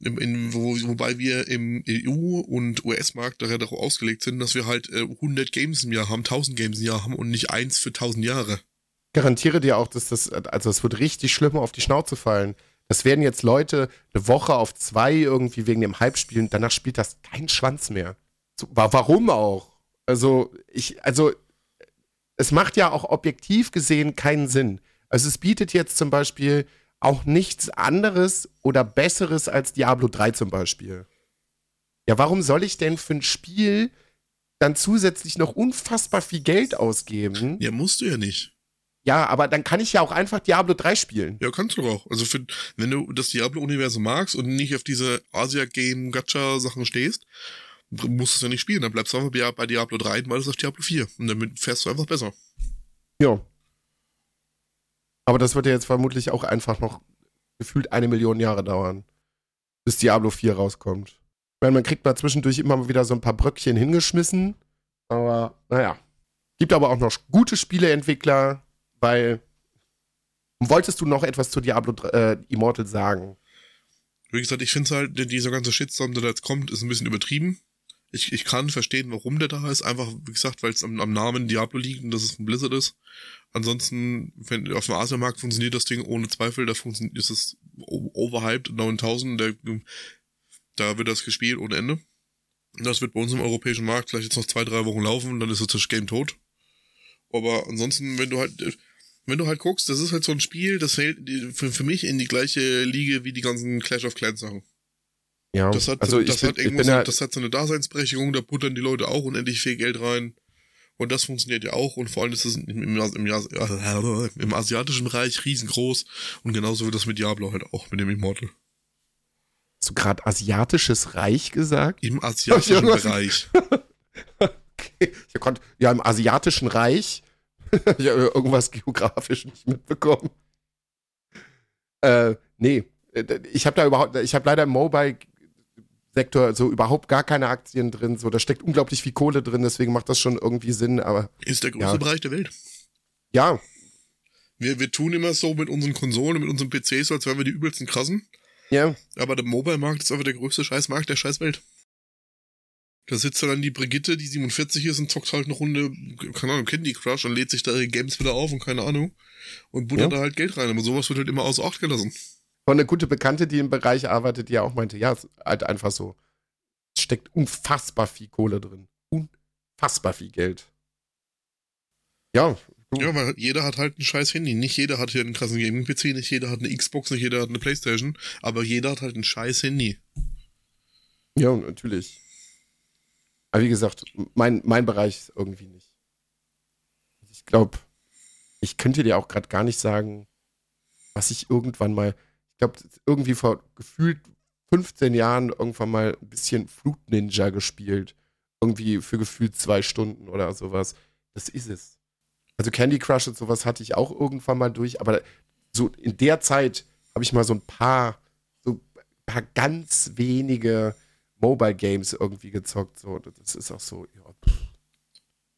Im, in, wo, wobei wir im EU- und US-Markt daher darauf ausgelegt sind, dass wir halt äh, 100 Games im Jahr haben, 1000 Games im Jahr haben und nicht eins für 1000 Jahre. Garantiere dir auch, dass das, also es wird richtig schlimm auf die Schnauze fallen. Das werden jetzt Leute eine Woche auf zwei irgendwie wegen dem Hype spielen, danach spielt das kein Schwanz mehr. Warum auch? Also, ich, also, es macht ja auch objektiv gesehen keinen Sinn. Also, es bietet jetzt zum Beispiel auch nichts anderes oder Besseres als Diablo 3 zum Beispiel. Ja, warum soll ich denn für ein Spiel dann zusätzlich noch unfassbar viel Geld ausgeben? Ja, musst du ja nicht. Ja, aber dann kann ich ja auch einfach Diablo 3 spielen. Ja, kannst du doch auch. Also für, wenn du das Diablo-Universum magst und nicht auf diese Asia-Game-Gacha-Sachen stehst, musst du es ja nicht spielen. Dann bleibst du einfach bei Diablo 3 und wartest auf Diablo 4. Und damit fährst du einfach besser. Ja. Aber das wird ja jetzt vermutlich auch einfach noch gefühlt eine Million Jahre dauern, bis Diablo 4 rauskommt. Ich meine, man kriegt mal zwischendurch immer mal wieder so ein paar Bröckchen hingeschmissen. Aber naja. Gibt aber auch noch gute Spieleentwickler, weil. Wolltest du noch etwas zu Diablo äh, Immortal sagen? Wie gesagt, ich finde halt, dieser ganze Shitstorm, der da jetzt kommt, ist ein bisschen übertrieben. Ich, ich kann verstehen, warum der da ist. Einfach, wie gesagt, weil es am, am, Namen Diablo liegt und dass es von Blizzard ist. Ansonsten, wenn auf dem Asiamarkt funktioniert das Ding ohne Zweifel, da funktioniert, ist es overhyped 9000, der, da wird das gespielt ohne Ende. Das wird bei uns im europäischen Markt vielleicht jetzt noch zwei, drei Wochen laufen und dann ist das Game tot. Aber ansonsten, wenn du halt, wenn du halt guckst, das ist halt so ein Spiel, das fällt für, für mich in die gleiche Liga wie die ganzen Clash of Clans Sachen. Ja, das hat, also das ich hat bin, irgendwo bin so, ja, das hat so eine Daseinsberechtigung, da puttern die Leute auch unendlich viel Geld rein. Und das funktioniert ja auch. Und vor allem ist es im, im, im, im asiatischen Bereich riesengroß. Und genauso wird das mit Diablo halt auch, mit dem Immortal. Hast du gerade asiatisches Reich gesagt? Im asiatischen Bereich. okay. Ich konnte, ja, im asiatischen Reich. ich habe irgendwas geografisch nicht mitbekommen. Äh, nee. Ich habe da überhaupt, ich habe leider im Mobile-Sektor so überhaupt gar keine Aktien drin. So, da steckt unglaublich viel Kohle drin, deswegen macht das schon irgendwie Sinn, aber. Ist der größte Ja. Bereich der Welt. Ja, Wir, wir tun immer so mit unseren Konsolen mit unseren PCs, als wären wir die übelsten krassen. ja. Aber der Mobile-Markt ist einfach der größte Scheißmarkt der Scheißwelt. Da sitzt dann die Brigitte, die 47 ist und zockt halt eine Runde, keine Ahnung, Candy Crush und lädt sich da ihre Games wieder auf und keine Ahnung. Und buttert Ja. da halt Geld rein. Aber sowas wird halt immer außer Acht gelassen. Von eine gute Bekannte, die im Bereich arbeitet, die auch meinte, ja, ist halt einfach so. Es steckt unfassbar viel Kohle drin. Unfassbar viel Geld. Ja, du, Ja, weil jeder hat halt ein scheiß Handy. Nicht jeder hat hier einen krassen Gaming-PC, nicht jeder hat eine Xbox, nicht jeder hat eine Playstation, aber jeder hat halt ein scheiß Handy. ja, natürlich. Aber wie gesagt, mein, mein Bereich ist irgendwie nicht. Ich glaube, ich könnte dir auch gerade gar nicht sagen, was ich irgendwann mal, ich glaube, irgendwie vor gefühlt 15 Jahren irgendwann mal ein bisschen Fruit Ninja gespielt. Irgendwie für gefühlt zwei Stunden oder sowas. Das ist es. Also Candy Crush und sowas hatte ich auch irgendwann mal durch, aber so in der Zeit habe ich mal so ein paar, so ein paar ganz wenige Mobile Games irgendwie gezockt. So, das ist auch so, ja,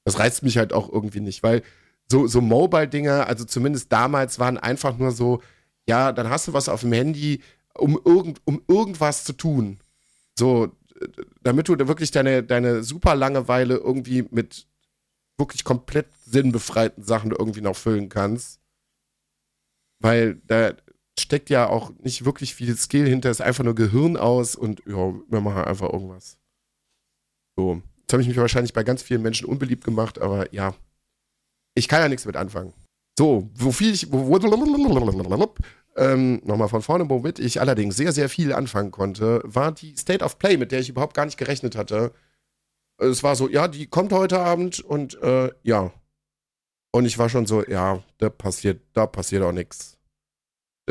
das reizt mich halt auch irgendwie nicht, weil so, so Mobile-Dinger, also zumindest damals waren einfach nur so, ja, dann hast du was auf dem Handy, um, irgend, um irgendwas zu tun. So, damit du wirklich deine, deine super Langeweile irgendwie mit wirklich komplett sinnbefreiten Sachen irgendwie noch füllen kannst. Weil da steckt ja auch nicht wirklich viel Skill hinter, ist einfach nur Gehirn aus und ja, wir machen einfach irgendwas. So. Jetzt habe ich mich wahrscheinlich bei ganz vielen Menschen unbeliebt gemacht, aber ja. Ich kann ja nichts mit anfangen. So, ich, wo, wo, ähm, nochmal von vorne, womit ich allerdings sehr, sehr viel anfangen konnte, war die State of Play, mit der ich überhaupt gar nicht gerechnet hatte. Es war so, ja, die kommt heute Abend und äh, ja. Und ich war schon so, ja, da passiert, da passiert auch nichts.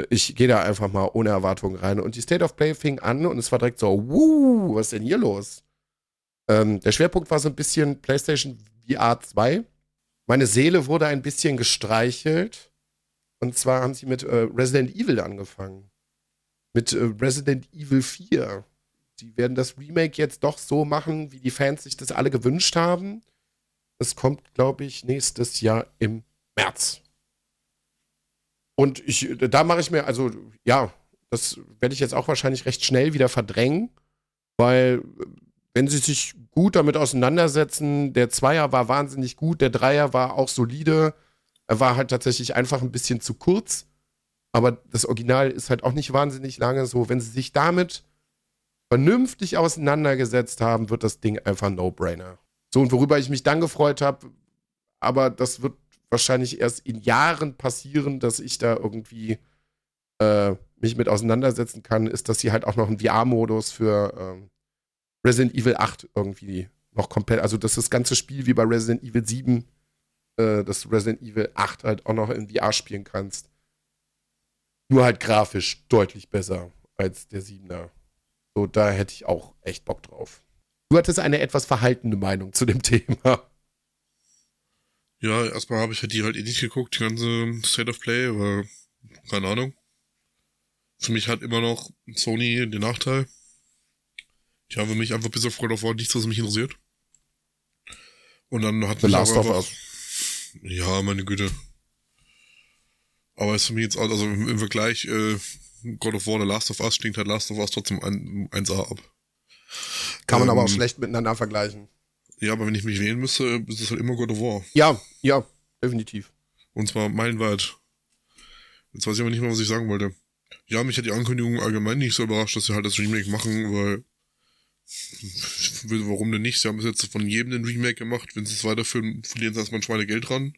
ich gehe da einfach mal ohne Erwartungen rein. Und die State of Play fing an und es war direkt so, wuh, was ist denn hier los? Ähm, der Schwerpunkt war so ein bisschen PlayStation VR 2. Meine Seele wurde ein bisschen gestreichelt. Und zwar haben sie mit äh, Resident Evil angefangen. Mit äh, Resident Evil 4. Die werden das Remake jetzt doch so machen, wie die Fans sich das alle gewünscht haben. Es kommt, glaube ich, nächstes Jahr im März. Und ich, da mache ich mir, also ja, das werde ich jetzt auch wahrscheinlich recht schnell wieder verdrängen, weil wenn sie sich gut damit auseinandersetzen, der Zweier war wahnsinnig gut, der Dreier war auch solide, er war halt tatsächlich einfach ein bisschen zu kurz, aber das Original ist halt auch nicht wahnsinnig lange so. Wenn sie sich damit vernünftig auseinandergesetzt haben, wird das Ding einfach No-Brainer. So, und worüber ich mich dann gefreut habe, aber das wird wahrscheinlich erst in Jahren passieren, dass ich da irgendwie äh, mich mit auseinandersetzen kann, ist, dass sie halt auch noch einen VR-Modus für ähm, Resident Evil 8 irgendwie noch komplett, also dass das ganze Spiel wie bei Resident Evil 7, äh, dass Resident Evil 8 halt auch noch in VR spielen kannst. Nur halt grafisch deutlich besser als der 7er. So, da hätte ich auch echt Bock drauf. Du hattest eine etwas verhaltene Meinung zu dem Thema. Ja, erstmal habe ich halt die halt eh nicht geguckt, die ganze State of Play, aber keine Ahnung. Für mich hat immer noch Sony den Nachteil. Haben für mich einfach bis auf God of War nichts, was mich interessiert. Und dann hat The mich Last of Us. Ja, meine Güte. Aber ist für mich jetzt, auch- also im, im Vergleich, äh, God of War, The Last of Us stinkt halt Last of Us trotzdem ein, 1A ab. Kann man aber auch Ähm, schlecht miteinander vergleichen. Ja, aber wenn ich mich wählen müsste, ist es halt immer God of War. Ja, ja, definitiv. Und zwar meilenweit. Jetzt weiß ich aber nicht mehr, was ich sagen wollte. Ja, mich hat die Ankündigung allgemein nicht so überrascht, dass sie halt das Remake machen, weil warum denn nicht? Sie haben es jetzt von jedem ein Remake gemacht. Wenn sie es weiterführen, verlieren sie erstmal ein Schweinegeld dran.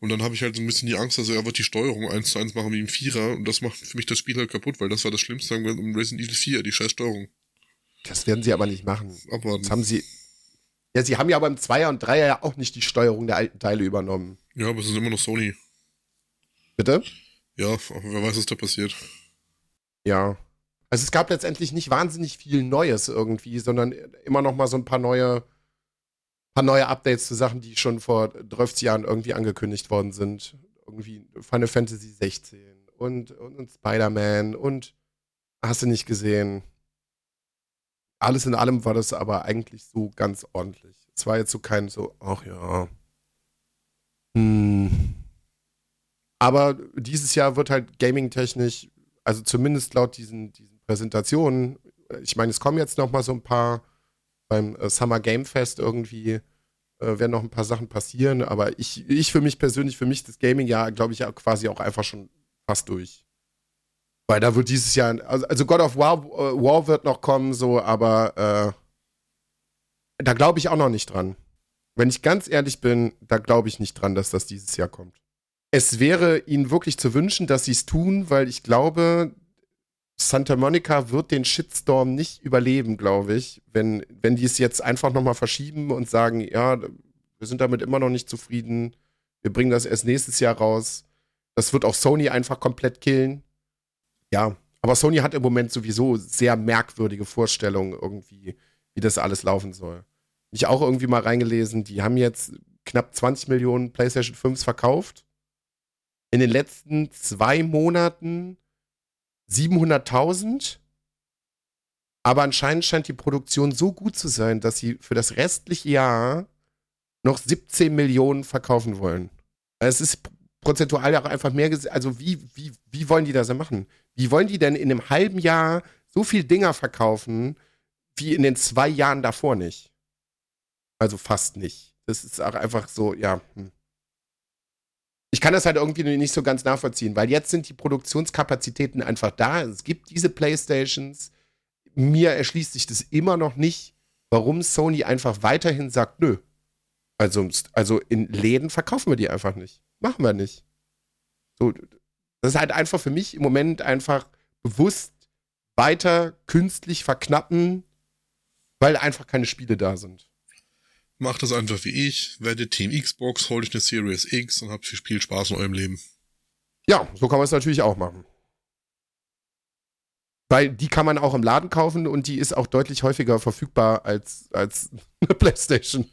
Und dann habe ich halt so ein bisschen die Angst, dass sie einfach die Steuerung eins zu eins machen wie im Vierer. Und das macht für mich das Spiel halt kaputt, weil das war das Schlimmste um Resident Evil 4, die scheiß Steuerung. Das werden sie aber nicht machen. Abwarten. Das haben sie. Ja, sie haben ja beim Zweier und Dreier ja auch nicht die Steuerung der alten Teile übernommen. Ja, aber es ist immer noch Sony. Bitte? Ja, wer weiß, was da passiert. Ja. Also es gab letztendlich nicht wahnsinnig viel Neues irgendwie, sondern immer noch mal so ein paar neue, paar neue Updates zu Sachen, die schon vor 12 Jahren irgendwie angekündigt worden sind. Irgendwie Final Fantasy 16 und, und, und Spider-Man und hast du nicht gesehen. Alles in allem war das aber eigentlich so ganz ordentlich. Es war jetzt so kein so, ach ja. Hm. Aber dieses Jahr wird halt gaming-technisch, also zumindest laut diesen, diesen Präsentationen, ich meine, es kommen jetzt noch mal so ein paar beim äh, Summer Game Fest irgendwie, äh, werden noch ein paar Sachen passieren, aber ich, ich für mich persönlich, für mich das Gaming-Jahr, glaube ich, ja quasi auch einfach schon fast durch. Weil da wird dieses Jahr, also, also God of War, äh, War wird noch kommen, so, aber äh, da glaube ich auch noch nicht dran. Wenn ich ganz ehrlich bin, da glaube ich nicht dran, dass das dieses Jahr kommt. Es wäre ihnen wirklich zu wünschen, dass sie es tun, weil ich glaube, Santa Monica wird den Shitstorm nicht überleben, glaube ich, wenn, wenn die es jetzt einfach nochmal verschieben und sagen, ja, wir sind damit immer noch nicht zufrieden, wir bringen das erst nächstes Jahr raus. Das wird auch Sony einfach komplett killen. Ja, aber Sony hat im Moment sowieso sehr merkwürdige Vorstellungen irgendwie, wie das alles laufen soll. Mich auch irgendwie mal reingelesen, die haben jetzt knapp 20 Millionen PlayStation 5s verkauft. In den letzten zwei Monaten 700.000. Aber anscheinend scheint die Produktion so gut zu sein, dass sie für das restliche Jahr noch 17 Millionen verkaufen wollen. Es ist prozentual auch einfach mehr. Also, wie, wie, wie wollen die das denn machen? Wie wollen die denn in einem halben Jahr so viel Dinger verkaufen, wie in den zwei Jahren davor nicht? Also fast nicht. Das ist auch einfach so, ja. Hm. Ich kann das halt irgendwie nicht so ganz nachvollziehen, weil jetzt sind die Produktionskapazitäten einfach da. Es gibt diese Playstations. Mir erschließt sich das immer noch nicht, warum Sony einfach weiterhin sagt, nö. Also, also in Läden verkaufen wir die einfach nicht. Machen wir nicht. So, das ist halt einfach für mich im Moment einfach bewusst weiter künstlich verknappen, weil einfach keine Spiele da sind. Macht das einfach wie ich, werdet Team Xbox, holt euch eine Series X und habt viel Spiel Spaß in eurem Leben. Ja, so kann man es natürlich auch machen. Weil die kann man auch im Laden kaufen und die ist auch deutlich häufiger verfügbar als, als eine Playstation.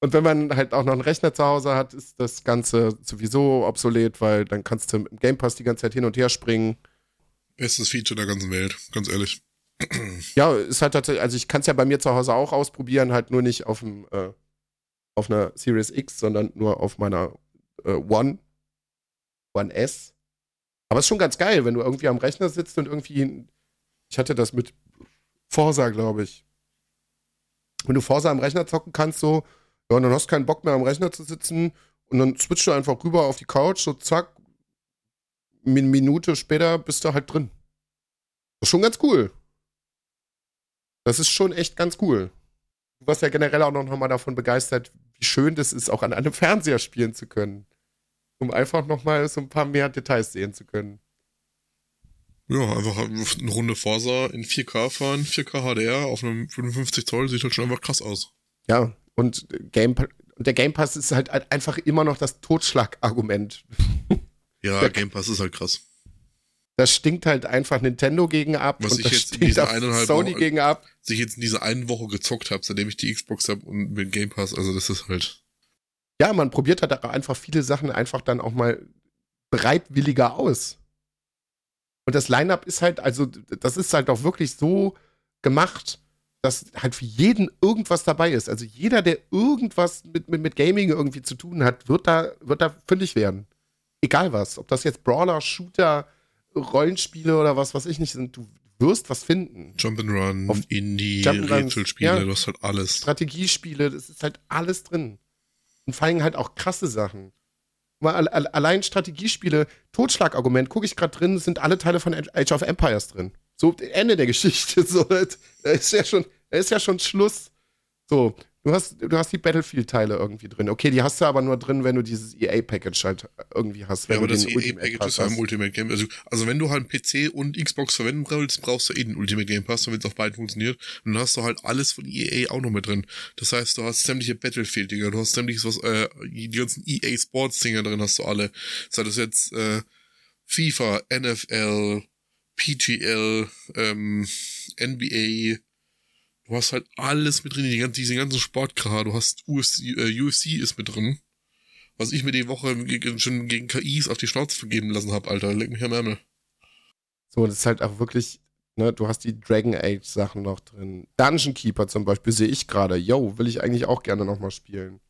Und wenn man halt auch noch einen Rechner zu Hause hat, ist das Ganze sowieso obsolet, weil dann kannst du im Game Pass die ganze Zeit hin und her springen. Bestes Feature der ganzen Welt, ganz ehrlich. Ja, ist halt tatsächlich, also ich kann es ja bei mir zu Hause auch ausprobieren, halt nur nicht auf dem, äh, auf einer Series X, sondern nur auf meiner äh, One, One S. Aber es ist schon ganz geil, wenn du irgendwie am Rechner sitzt und irgendwie, ich hatte das mit Forsa, glaube ich. Wenn du Forsa am Rechner zocken kannst, so, ja, und dann hast du keinen Bock mehr am Rechner zu sitzen und dann switchst du einfach rüber auf die Couch, so zack, eine Minute später bist du halt drin. Ist schon ganz cool. Das ist schon echt ganz cool. Du warst ja generell auch noch mal davon begeistert, wie schön das ist, auch an einem Fernseher spielen zu können. Um einfach noch mal so ein paar mehr Details sehen zu können. Ja, einfach eine Runde Forsa in 4K fahren, 4K HDR auf einem 55 Zoll, sieht halt schon einfach krass aus. Ja, und Game, der Game Pass ist halt einfach immer noch das Totschlagargument. Ja, der, Game Pass ist halt krass. Da stinkt halt einfach Nintendo gegen ab Was und ich das jetzt in stinkt Sony Woche- gegen ab. Was ich jetzt in dieser einen Woche gezockt habe, seitdem ich die Xbox habe und mit Game Pass, also das ist halt. Ja, man probiert halt einfach viele Sachen einfach dann auch mal bereitwilliger aus. Und das Line-Up ist halt, also, das ist halt auch wirklich so gemacht, dass halt für jeden irgendwas dabei ist. Also jeder, der irgendwas mit, mit, mit Gaming irgendwie zu tun hat, wird da, wird da fündig werden. Egal was. Ob das jetzt Brawler, Shooter, Rollenspiele oder was weiß ich nicht sind, du wirst was finden. Jump'n'Run, Indie, Rätselspiele, ja. du hast halt alles. Strategiespiele, das ist halt alles drin. Und vor allem halt auch krasse Sachen. Mal allein Strategiespiele, Totschlagargument, gucke ich gerade drin, sind alle Teile von Age of Empires drin. So, Ende der Geschichte. So, da ist ja schon, da ist ja schon Schluss. So, du hast, du hast die Battlefield-Teile irgendwie drin. Okay, die hast du aber nur drin, wenn du dieses EA-Package halt irgendwie hast. Wenn Ja, aber du das den EA Ultimate Package Pass ist ja im hast. Ultimate Game. Also, also wenn du halt PC und Xbox verwenden willst, brauchst du eh den Ultimate Game Pass, damit es auf beiden funktioniert. Und dann hast du halt alles von EA auch noch mit drin. Das heißt, du hast sämtliche Battlefield-Dinger, du hast sämtliches was, äh, die ganzen EA Sports-Dinger drin hast du alle. Sei das jetzt äh, FIFA, NFL, PGL, ähm, NBA, Du hast halt alles mit drin, die ganzen, diese ganzen Sportkram. Du hast UFC, äh, UFC ist mit drin. Was ich mir die Woche schon gegen KIs auf die Schnauze vergeben lassen habe, Alter. Leck mich am Ärmel. So, das ist halt auch wirklich, ne, du hast die Dragon Age Sachen noch drin. Dungeon Keeper zum Beispiel sehe ich gerade. Yo, will ich eigentlich auch gerne nochmal spielen.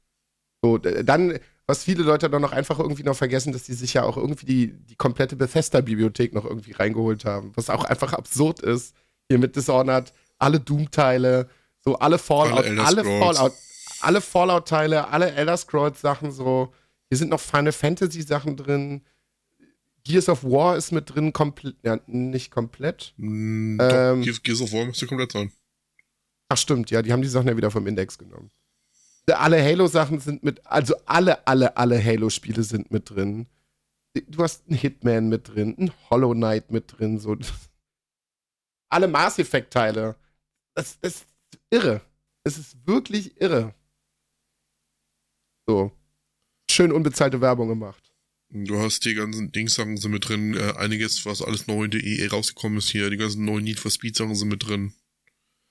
So, dann, was viele Leute dann noch einfach irgendwie noch vergessen, dass die sich ja auch irgendwie die, die komplette Bethesda-Bibliothek noch irgendwie reingeholt haben. Was auch einfach absurd ist. Hier mit Dishonored, alle Doom-Teile, so alle Fallout, Alle alle. Fallout, alle Fallout-Teile, alle Elder Scrolls-Sachen so. Hier sind noch Final Fantasy-Sachen drin. Gears of War ist mit drin, komplett, ja, nicht komplett. Mm, Ähm. Gears, Gears of War müsste komplett sein. Ach stimmt, ja, die haben die Sachen ja wieder vom Index genommen. Alle Halo-Sachen sind mit, also alle, alle, alle Halo-Spiele sind mit drin. Du hast einen Hitman mit drin, einen Hollow Knight mit drin, so. Alle Mass Effect-Teile. Das, das ist irre. Es ist wirklich irre. So. Schön unbezahlte Werbung gemacht. Du hast die ganzen Dings-Sachen sind mit drin. Äh, einiges, was alles neu in der EA rausgekommen ist hier. Die ganzen neuen Need for Speed-Sachen sind mit drin.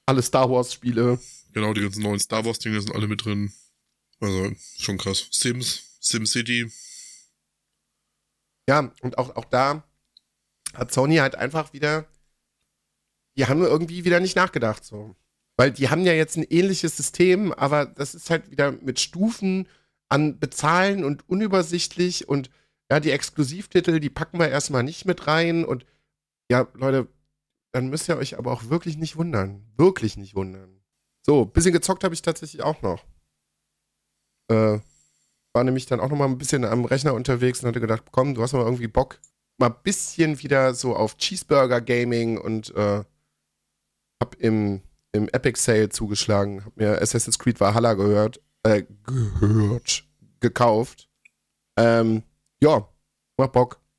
Alle Star Wars-Spiele. Genau, die ganzen neuen Star Wars-Dinge sind alle mit drin. Also, schon krass. Sims, SimCity. Ja, und auch, auch da hat Sony halt einfach wieder, die haben irgendwie wieder nicht nachgedacht, so. Weil die haben ja jetzt ein ähnliches System, aber das ist halt wieder mit Stufen an Bezahlen und unübersichtlich und ja, die Exklusivtitel, die packen wir erstmal nicht mit rein und ja, Leute, dann müsst ihr euch aber auch wirklich nicht wundern. Wirklich nicht wundern. So, bisschen gezockt habe ich tatsächlich auch noch. Äh, war nämlich dann auch noch mal ein bisschen am Rechner unterwegs und hatte gedacht, komm, du hast mal irgendwie Bock, mal ein bisschen wieder so auf Cheeseburger Gaming und äh, hab im, im Epic Sale zugeschlagen, hab mir Assassin's Creed Valhalla gehört, äh, gehört, gekauft. Ähm, ja, mach Bock.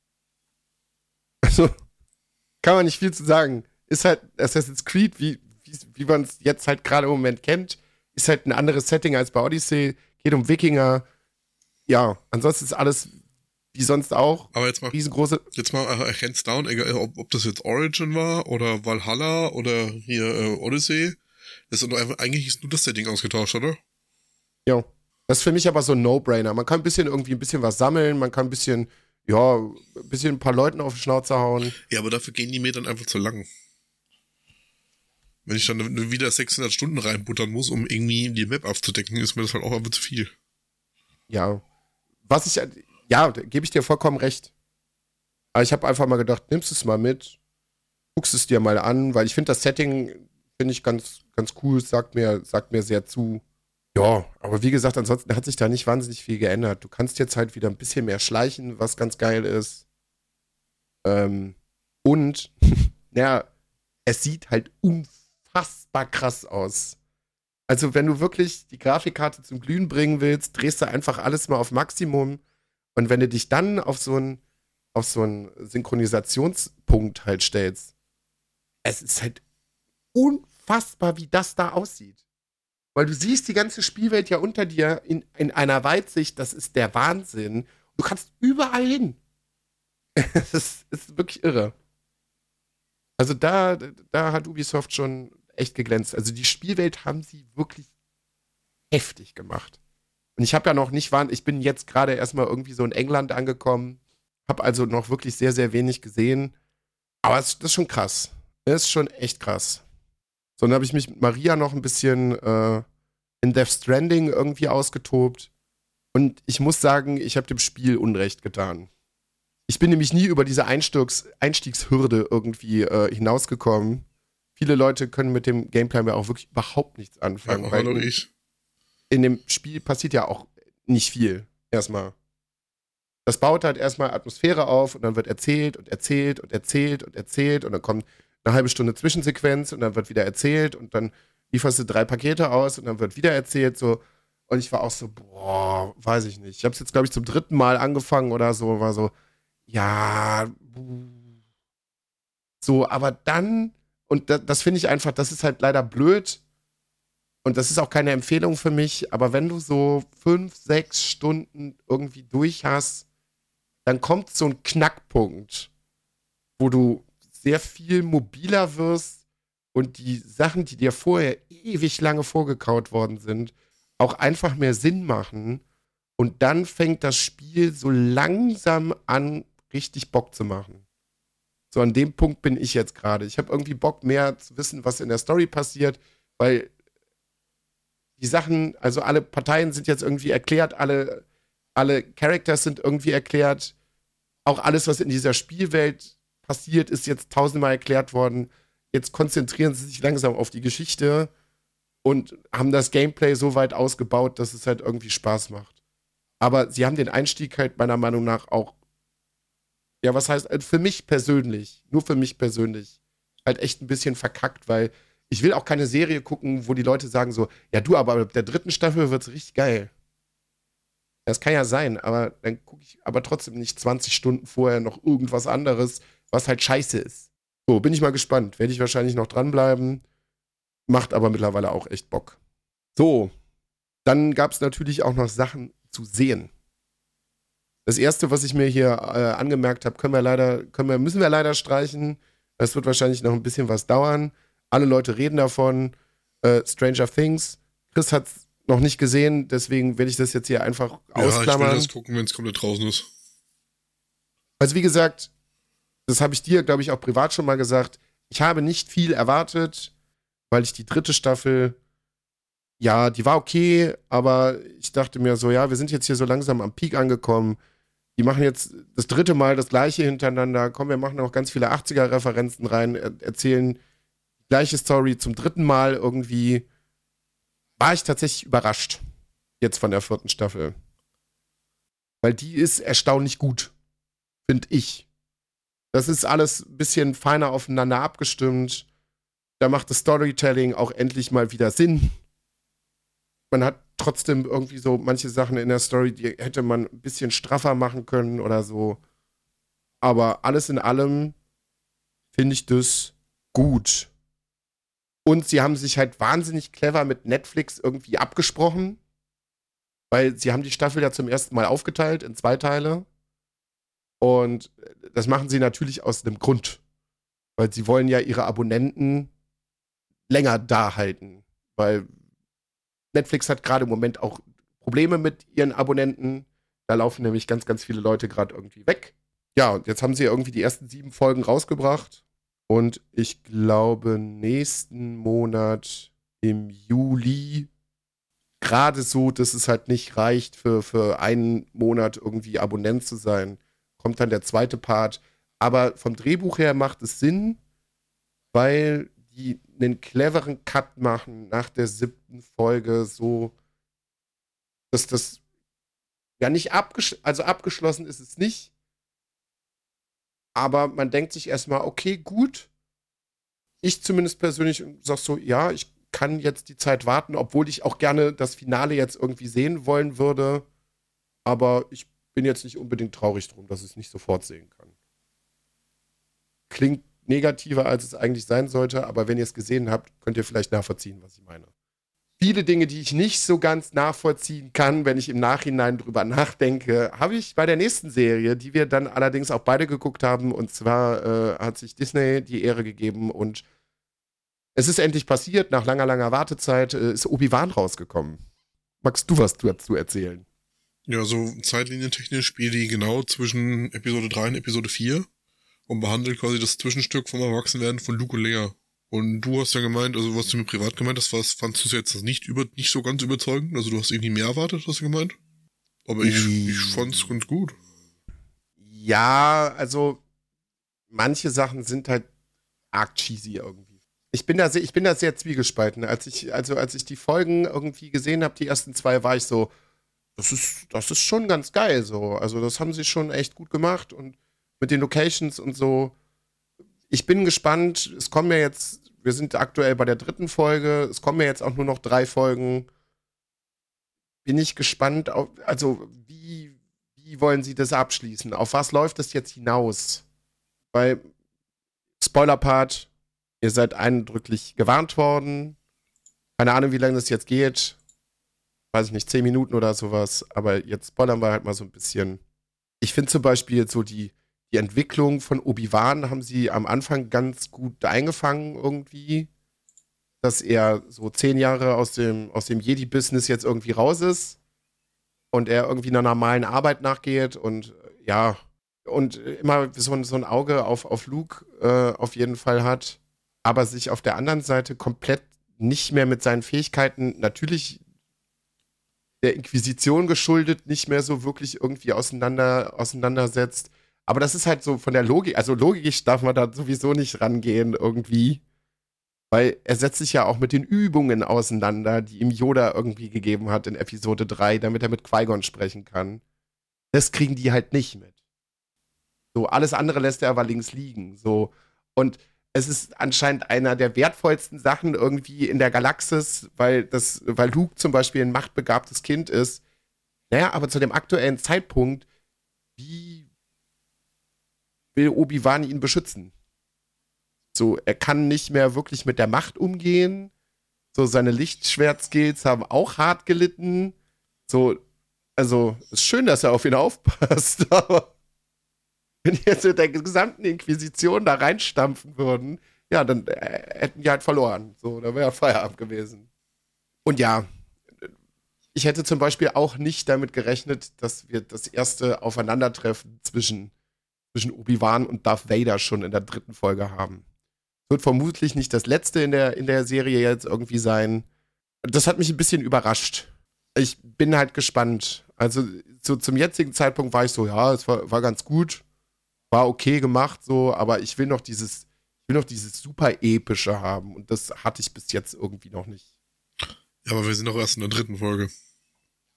Also, kann man nicht viel zu sagen. Ist halt Assassin's Creed, wie, wie, wie man es jetzt halt gerade im Moment kennt, ist halt ein anderes Setting als bei Odyssey, geht um Wikinger, ja, ansonsten ist alles wie sonst auch. Aber jetzt mal, Riesengroße. jetzt mal äh, hands down, egal, ob, ob das jetzt Origin war oder Valhalla oder hier äh, Odyssey. Das ist einfach, eigentlich ist nur das Setting ausgetauscht, oder? Ja. Das ist für mich aber so ein No-Brainer. Man kann ein bisschen irgendwie ein bisschen was sammeln, man kann ein bisschen, ja, ein bisschen ein paar Leuten auf die Schnauze hauen. Ja, aber dafür gehen die mir dann einfach zu lang. Wenn ich dann wieder 600 Stunden reinbuttern muss, um irgendwie die Map aufzudecken, ist mir das halt auch einfach zu viel. Ja. Was ich, ja, gebe ich dir vollkommen recht. Aber ich habe einfach mal gedacht, nimmst es mal mit, guckst es dir mal an, weil ich finde das Setting, finde ich ganz, ganz cool, sagt mir, sagt mir sehr zu. Ja, aber wie gesagt, ansonsten hat sich da nicht wahnsinnig viel geändert. Du kannst jetzt halt wieder ein bisschen mehr schleichen, was ganz geil ist. Ähm, und, ja, es sieht halt unfassbar krass aus. Also, wenn du wirklich die Grafikkarte zum Glühen bringen willst, drehst du einfach alles mal auf Maximum. Und wenn du dich dann auf so einen auf so einen Synchronisationspunkt halt stellst, es ist halt unfassbar, wie das da aussieht. Weil du siehst die ganze Spielwelt ja unter dir in, in einer Weitsicht, das ist der Wahnsinn. Du kannst überall hin. Es ist, ist wirklich irre. Also da, da hat Ubisoft schon echt geglänzt. Also die Spielwelt haben sie wirklich heftig gemacht. Und ich habe ja noch nicht, ich bin jetzt gerade erstmal irgendwie so in England angekommen, habe also noch wirklich sehr, sehr wenig gesehen. Aber es, das ist schon krass. Das ist schon echt krass. So, dann habe ich mich mit Maria noch ein bisschen äh, in Death Stranding irgendwie ausgetobt. Und ich muss sagen, ich habe dem Spiel Unrecht getan. Ich bin nämlich nie über diese Einstiegs Einstiegshürde irgendwie äh, hinausgekommen. Viele Leute können mit dem Gameplay mir auch wirklich überhaupt nichts anfangen. Ja, weil ich. In dem Spiel passiert ja auch nicht viel. Erstmal. Das baut halt erstmal Atmosphäre auf und dann wird erzählt und erzählt und erzählt und erzählt und dann kommt eine halbe Stunde Zwischensequenz und dann wird wieder erzählt und dann lieferst du drei Pakete aus und dann wird wieder erzählt so und ich war auch so boah weiß ich nicht ich habe es jetzt glaube ich zum dritten Mal angefangen oder so war so ja so aber dann und das, das finde ich einfach das ist halt leider blöd und das ist auch keine Empfehlung für mich aber wenn du so fünf sechs Stunden irgendwie durch hast dann kommt so ein Knackpunkt wo du sehr viel mobiler wirst und die Sachen, die dir vorher ewig lange vorgekaut worden sind, auch einfach mehr Sinn machen. Und dann fängt das Spiel so langsam an, richtig Bock zu machen. So an dem Punkt bin ich jetzt gerade. Ich habe irgendwie Bock mehr zu wissen, was in der Story passiert, weil die Sachen, also alle Parteien sind jetzt irgendwie erklärt, alle, alle Characters sind irgendwie erklärt. Auch alles, was in dieser Spielwelt passiert, ist jetzt tausendmal erklärt worden. Jetzt konzentrieren sie sich langsam auf die Geschichte und haben das Gameplay so weit ausgebaut, dass es halt irgendwie Spaß macht. Aber sie haben den Einstieg halt meiner Meinung nach auch, ja, was heißt, für mich persönlich, nur für mich persönlich, halt echt ein bisschen verkackt, weil ich will auch keine Serie gucken, wo die Leute sagen so, ja du, aber ab der dritten Staffel wird's richtig geil. Das kann ja sein, aber dann gucke ich aber trotzdem nicht 20 Stunden vorher noch irgendwas anderes, was halt scheiße ist. So, bin ich mal gespannt. Werde ich wahrscheinlich noch dranbleiben. Macht aber mittlerweile auch echt Bock. So, dann gab es natürlich auch noch Sachen zu sehen. Das erste, was ich mir hier äh, angemerkt habe, können wir leider, können wir, müssen wir leider streichen. Das wird wahrscheinlich noch ein bisschen was dauern. Alle Leute reden davon. Äh, Stranger Things. Chris hat es noch nicht gesehen, deswegen werde ich das jetzt hier einfach Ja, ich ausklammern. will das gucken, wenn es komplett draußen ist. Also wie gesagt, das habe ich dir, glaube ich, auch privat schon mal gesagt. Ich habe nicht viel erwartet, weil ich die dritte Staffel, ja, die war okay, aber ich dachte mir so, ja, wir sind jetzt hier so langsam am Peak angekommen. Die machen jetzt das dritte Mal das gleiche hintereinander. Komm, wir machen auch ganz viele 80er-Referenzen rein, er erzählen gleiche Story zum dritten Mal irgendwie. War ich tatsächlich überrascht jetzt von der vierten Staffel. Weil die ist erstaunlich gut, finde ich. Das ist alles ein bisschen feiner aufeinander abgestimmt. Da macht das Storytelling auch endlich mal wieder Sinn. Man hat trotzdem irgendwie so manche Sachen in der Story, die hätte man ein bisschen straffer machen können oder so. Aber alles in allem finde ich das gut. Und sie haben sich halt wahnsinnig clever mit Netflix irgendwie abgesprochen. Weil sie haben die Staffel ja zum ersten Mal aufgeteilt in zwei Teile. Und das machen sie natürlich aus einem Grund. Weil sie wollen ja ihre Abonnenten länger da halten. Weil Netflix hat gerade im Moment auch Probleme mit ihren Abonnenten. Da laufen nämlich ganz, ganz viele Leute gerade irgendwie weg. Ja, und jetzt haben sie irgendwie die ersten sieben Folgen rausgebracht. Und ich glaube, nächsten Monat im Juli, gerade so, dass es halt nicht reicht, für, für einen Monat irgendwie Abonnent zu sein, kommt dann der zweite Part. Aber vom Drehbuch her macht es Sinn, weil die einen cleveren Cut machen nach der siebten Folge, so dass das ja nicht abgeschlossen, also abgeschlossen ist es nicht. Aber man denkt sich erstmal, okay, gut. Ich zumindest persönlich sag so, ja, ich kann jetzt die Zeit warten, obwohl ich auch gerne das Finale jetzt irgendwie sehen wollen würde. Aber ich bin jetzt nicht unbedingt traurig drum, dass ich es nicht sofort sehen kann. Klingt negativer, als es eigentlich sein sollte, aber wenn ihr es gesehen habt, könnt ihr vielleicht nachvollziehen, was ich meine. Viele Dinge, die ich nicht so ganz nachvollziehen kann, wenn ich im Nachhinein drüber nachdenke, habe ich bei der nächsten Serie, die wir dann allerdings auch beide geguckt haben. Und zwar äh, hat sich Disney die Ehre gegeben und es ist endlich passiert. Nach langer, langer Wartezeit äh, ist Obi-Wan rausgekommen. Magst du was dazu erzählen? Ja, so zeitlinientechnisch spielt die genau zwischen Episode 3 und Episode 4 und behandelt quasi das Zwischenstück vom Erwachsenwerden von Luke und Lea. Und du hast ja gemeint, also was du mir privat gemeint hast, was fandst du jetzt nicht über, nicht so ganz überzeugend? Also du hast irgendwie mehr erwartet, hast du gemeint? Aber ich, ich fand's ganz gut. Ja, also manche Sachen sind halt arg cheesy irgendwie. Ich bin da sehr, ich bin da sehr zwiegespalten. Als ich, also als ich die Folgen irgendwie gesehen habe, die ersten zwei, war ich so, das ist, das ist schon ganz geil so. Also das haben sie schon echt gut gemacht und mit den Locations und so. Ich bin gespannt. Es kommen ja jetzt, wir sind aktuell bei der dritten Folge. Es kommen ja jetzt auch nur noch drei Folgen. Bin ich gespannt, auf, also wie, wie wollen sie das abschließen? Auf was läuft das jetzt hinaus? Weil, Spoiler-Part, ihr seid eindrücklich gewarnt worden. Keine Ahnung, wie lange das jetzt geht. Weiß ich nicht, zehn Minuten oder sowas. Aber jetzt spoilern wir halt mal so ein bisschen. Ich finde zum Beispiel so die, die Entwicklung von Obi-Wan haben sie am Anfang ganz gut eingefangen irgendwie. Dass er so zehn Jahre aus dem, aus dem Jedi-Business jetzt irgendwie raus ist und er irgendwie einer normalen Arbeit nachgeht und ja, und immer so ein, so ein Auge auf, auf Luke äh, auf jeden Fall hat, aber sich auf der anderen Seite komplett nicht mehr mit seinen Fähigkeiten, natürlich der Inquisition geschuldet, nicht mehr so wirklich irgendwie auseinander, auseinandersetzt. Aber das ist halt so von der Logik, also logisch darf man da sowieso nicht rangehen irgendwie. Weil er setzt sich ja auch mit den Übungen auseinander, die ihm Yoda irgendwie gegeben hat in Episode 3, damit er mit Qui-Gon sprechen kann. Das kriegen die halt nicht mit. So, alles andere lässt er aber links liegen. So. Und es ist anscheinend einer der wertvollsten Sachen irgendwie in der Galaxis, weil, das, weil Luke zum Beispiel ein machtbegabtes Kind ist. Naja, aber zu dem aktuellen Zeitpunkt, wie will Obi-Wan ihn beschützen? So, er kann nicht mehr wirklich mit der Macht umgehen. So, seine Lichtschwert-Skills haben auch hart gelitten. So, also, ist schön, dass er auf ihn aufpasst, aber wenn die jetzt mit der gesamten Inquisition da reinstampfen würden, ja, dann äh, hätten die halt verloren. So, da wäre Feierabend gewesen. Und ja, ich hätte zum Beispiel auch nicht damit gerechnet, dass wir das erste Aufeinandertreffen zwischen, zwischen Obi-Wan und Darth Vader schon in der dritten Folge haben. Wird vermutlich nicht das letzte in der, in der Serie jetzt irgendwie sein. Das hat mich ein bisschen überrascht. Ich bin halt gespannt. Also so zum jetzigen Zeitpunkt war ich so, ja, es war, war ganz gut, war okay gemacht, so, aber ich will noch dieses, ich will noch dieses super epische haben und das hatte ich bis jetzt irgendwie noch nicht. Ja, aber wir sind doch erst in der dritten Folge.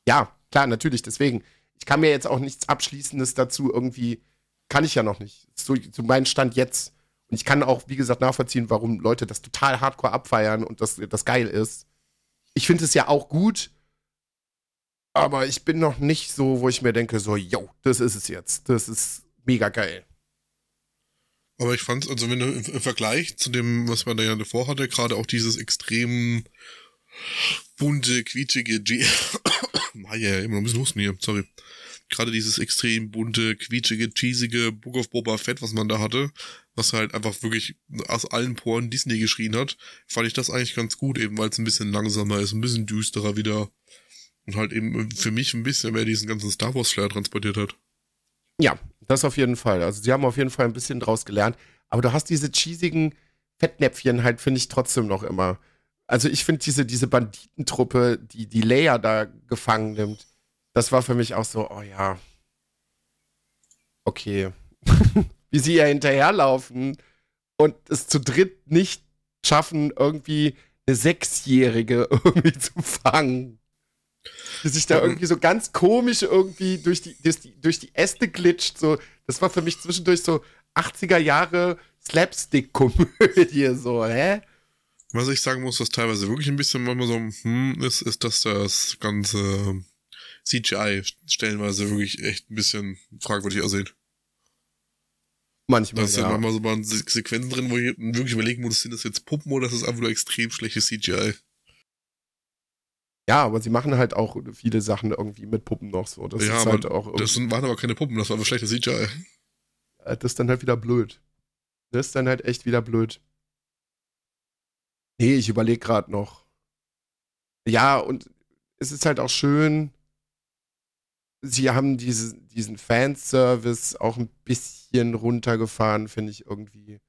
Ja, klar, natürlich. Deswegen, ich kann mir jetzt auch nichts Abschließendes dazu irgendwie, kann ich ja noch nicht. So, zu meinem Stand jetzt. Und ich kann auch, wie gesagt, nachvollziehen, warum Leute das total hardcore abfeiern und das, das geil ist. Ich finde es ja auch gut, aber ich bin noch nicht so, wo ich mir denke, so, yo, das ist es jetzt. Das ist mega geil. Aber ich fand's, also wenn du im, Vergleich zu dem, was man da ja davor hatte, gerade auch dieses extrem bunte, quietschige G. ah, ja, immer ein bisschen husten hier, sorry. Gerade dieses extrem bunte, quietschige, cheesige Book of Boba Fett, was man da hatte, was halt einfach wirklich aus allen Poren Disney geschrien hat, fand ich das eigentlich ganz gut, eben weil es ein bisschen langsamer ist, ein bisschen düsterer wieder. Und halt eben für mich ein bisschen mehr diesen ganzen Star Wars Flair transportiert hat. Ja, das auf jeden Fall. Also sie haben auf jeden Fall ein bisschen draus gelernt. Aber du hast diese cheesigen Fettnäpfchen halt, finde ich, trotzdem noch immer. Also ich finde diese, diese Banditentruppe, die die Leia da gefangen nimmt, das war für mich auch so, oh ja. Okay. Wie sie ja hinterherlaufen und es zu dritt nicht schaffen, irgendwie eine Sechsjährige irgendwie zu fangen. Die sich da irgendwie so ganz komisch irgendwie durch die, durch die, durch die Äste glitscht. So, das war für mich zwischendurch so 80er Jahre Slapstick-Komödie, so, hä? Was ich sagen muss, was teilweise wirklich ein bisschen manchmal so hm, ist, ist, dass das ganze CGI stellenweise wirklich echt ein bisschen fragwürdig aussehen. Manchmal. Da sind ja. manchmal so mal Sequenzen drin, wo ich wirklich überlegen muss, sind das jetzt Puppen oder ist das einfach nur extrem schlechtes CGI? Ja, aber sie machen halt auch viele Sachen irgendwie mit Puppen noch so. Das ja, ist halt auch das waren aber keine Puppen, das war aber schlechtes CGI. Das ist dann halt wieder blöd. Das ist dann halt echt wieder blöd. Nee, ich überlege gerade noch. Ja, und es ist halt auch schön, sie haben diese, diesen Fanservice auch ein bisschen runtergefahren, finde ich irgendwie.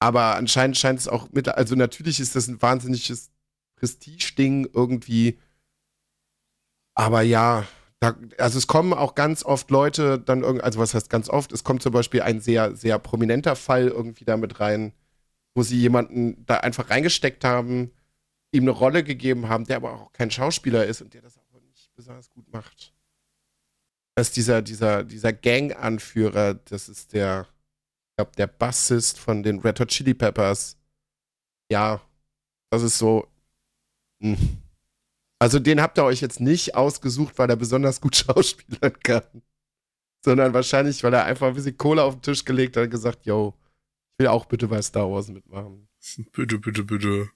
Aber anscheinend scheint es auch mit, also natürlich ist das ein wahnsinniges Prestige-Ding irgendwie. Aber ja, da, also es kommen auch ganz oft Leute dann irgendwie, also was heißt ganz oft, es kommt zum Beispiel ein sehr, sehr prominenter Fall irgendwie damit rein, wo sie jemanden da einfach reingesteckt haben, ihm eine Rolle gegeben haben, der aber auch kein Schauspieler ist und der das auch nicht besonders gut macht. Das ist dieser, dieser, dieser Gang-Anführer, das ist der, ich glaube, der Bassist von den Red Hot Chili Peppers. Ja, das ist so, hm. Also den habt ihr euch jetzt nicht ausgesucht, weil er besonders gut schauspielern kann. Sondern wahrscheinlich, weil er einfach ein bisschen Kohle auf den Tisch gelegt hat und gesagt, yo, ich will auch bitte bei Star Wars mitmachen. Bitte, bitte, bitte.